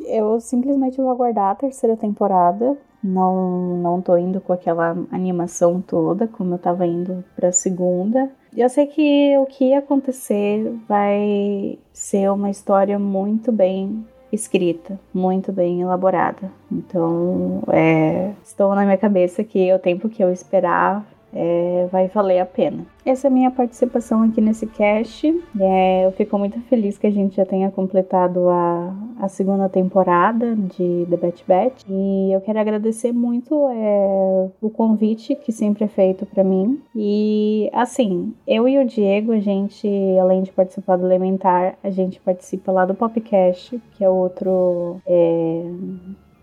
eu simplesmente vou aguardar a terceira temporada. Não, não tô indo com aquela animação toda, como eu tava indo pra segunda. Eu sei que o que acontecer vai ser uma história muito bem escrita, muito bem elaborada. Então, é, estou na minha cabeça que o tempo que eu esperar é, vai valer a pena. Essa é a minha participação aqui nesse cast. É, eu fico muito feliz que a gente já tenha completado a, a segunda temporada de The Bat Bat. E eu quero agradecer muito é, o convite que sempre é feito para mim. E assim, eu e o Diego, a gente, além de participar do Elementar, a gente participa lá do Popcast, que é outro.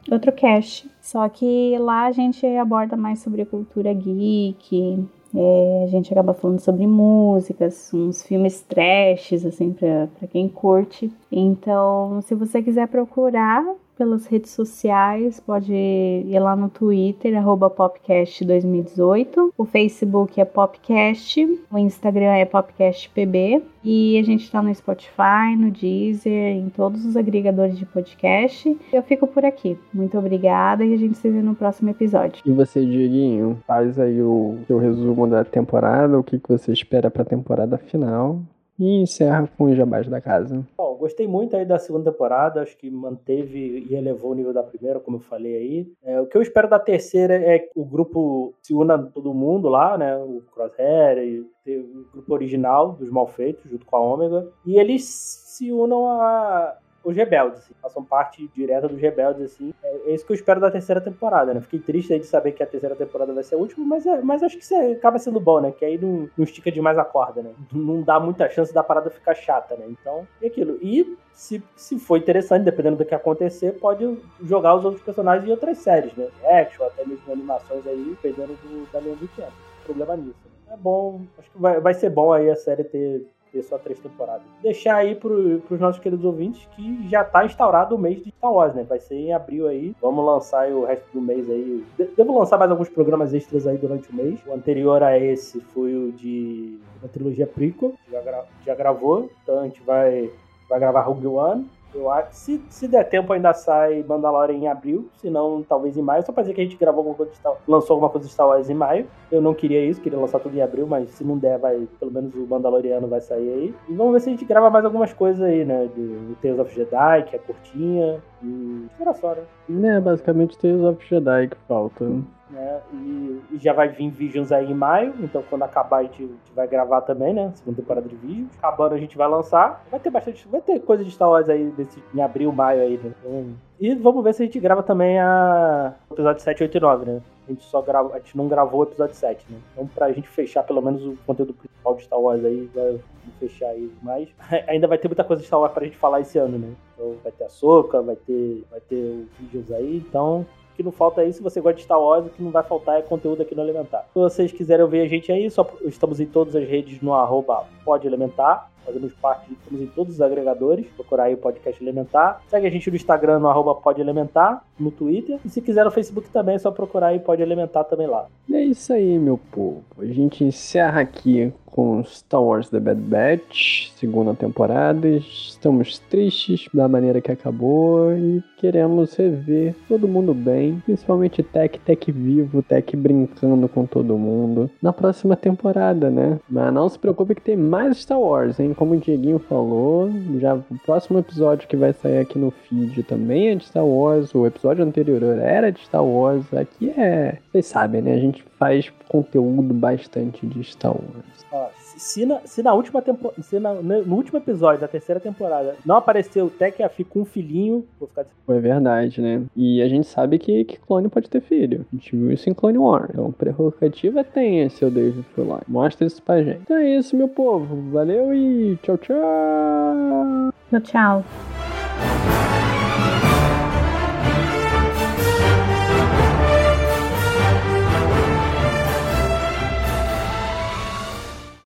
Outro cast. Só que lá a gente aborda mais sobre a cultura geek, é, a gente acaba falando sobre músicas, uns filmes trashes, assim, pra, pra quem curte. Então, se você quiser procurar, pelas redes sociais, pode ir lá no Twitter, popcast2018. O Facebook é Popcast, o Instagram é PopcastPB. E a gente está no Spotify, no Deezer, em todos os agregadores de podcast. Eu fico por aqui. Muito obrigada e a gente se vê no próximo episódio.
E você, Dieguinho, faz aí o seu resumo da temporada, o que, que você espera para a temporada final. E encerra com os jabás da casa.
Bom, gostei muito aí da segunda temporada, acho que manteve e elevou o nível da primeira, como eu falei aí. É, o que eu espero da terceira é que o grupo se una todo mundo lá, né? O Crosshair e o grupo original dos Malfeitos, junto com a Ômega. E eles se unam a, os rebeldes, assim, façam parte direta dos rebeldes, assim. É, é, isso que eu espero da terceira temporada, né? Fiquei triste de saber que a terceira temporada vai ser a última, mas, é, mas acho que isso é, acaba sendo bom, né? Que aí não, não estica demais a corda, né? Não dá muita chance da parada ficar chata, né? Então, é aquilo. E se, se for interessante, dependendo do que acontecer, pode jogar os outros personagens em outras séries, né? Action, até mesmo animações aí, dependendo do, da linha do tempo. Problema nisso. Né? É bom, acho que vai, vai ser bom aí a série ter ter só três temporadas. Deixar aí pro, pros nossos queridos ouvintes que já tá instaurado o mês de Star Wars, né? Vai ser em abril aí. Vamos lançar o resto do mês aí. Devo lançar mais alguns programas extras aí durante o mês. O anterior a esse foi o de uma trilogia prequel, já, gra já gravou. Então a gente vai, vai gravar Rogue One. Eu acho se, se der tempo ainda sai Mandalorian em abril, se não, talvez em maio. Só pra dizer que a gente gravou alguma coisa de Star lançou alguma coisa de Star Wars em maio. Eu não queria isso, queria lançar tudo em abril, mas se não der, vai, pelo menos o Mandaloriano vai sair aí. E vamos ver se a gente grava mais algumas coisas aí, né? De Tales of Jedi, que é curtinha. E era só,
né? É, basicamente Tales of Jedi que falta
né? E, e, já vai vir Visions aí em maio, então quando acabar a gente, a gente, vai gravar também, né? Segunda temporada de Visions. Acabando a gente vai lançar. Vai ter bastante, vai ter coisa de Star Wars aí desse, em abril, maio aí, né? Então, e vamos ver se a gente grava também a o episódio 7, 8 e 9, né? a gente só grava, a gente não gravou o episódio 7, né? Então, pra gente fechar pelo menos o conteúdo principal de Star Wars aí, vai fechar aí mais. [LAUGHS] Ainda vai ter muita coisa de Star Wars pra gente falar esse ano, né? Então vai ter a Soca, vai ter, vai ter vídeos aí, então o que não falta aí, se você gosta de Star Wars, o que não vai faltar é conteúdo aqui no Elementar. Se vocês quiserem ouvir a gente aí, só estamos em todas as redes no arroba pode elementar. Fazemos parte, estamos em todos os agregadores. Procurar aí o podcast Elementar. Segue a gente no Instagram, no arroba Pode Elementar, no Twitter. E se quiser no Facebook também, é só procurar aí Pode Elementar também lá.
É isso aí, meu povo. A gente encerra aqui com Star Wars The Bad Batch, segunda temporada. Estamos tristes da maneira que acabou e queremos rever todo mundo bem, principalmente Tech, Tech vivo, Tech brincando com todo mundo na próxima temporada, né? Mas não se preocupe que tem mais Star Wars, hein? Como o Dieguinho falou, já o próximo episódio que vai sair aqui no feed também é de Star Wars, o episódio anterior era de Star Wars, aqui é, vocês sabem, né? A gente faz conteúdo bastante de Star Wars.
Ó, se, na, se na última temporada, se na, no último episódio da terceira temporada não apareceu o Tech Afi com um filhinho, vou ficar
Foi verdade, né? E a gente sabe que, que clone pode ter filho. A gente viu isso em Clone War. Então, prerrogativa tem esse o David Filoni. Mostra isso pra gente. Então é isso, meu povo. Valeu e tchau, tchau.
Tchau, tchau.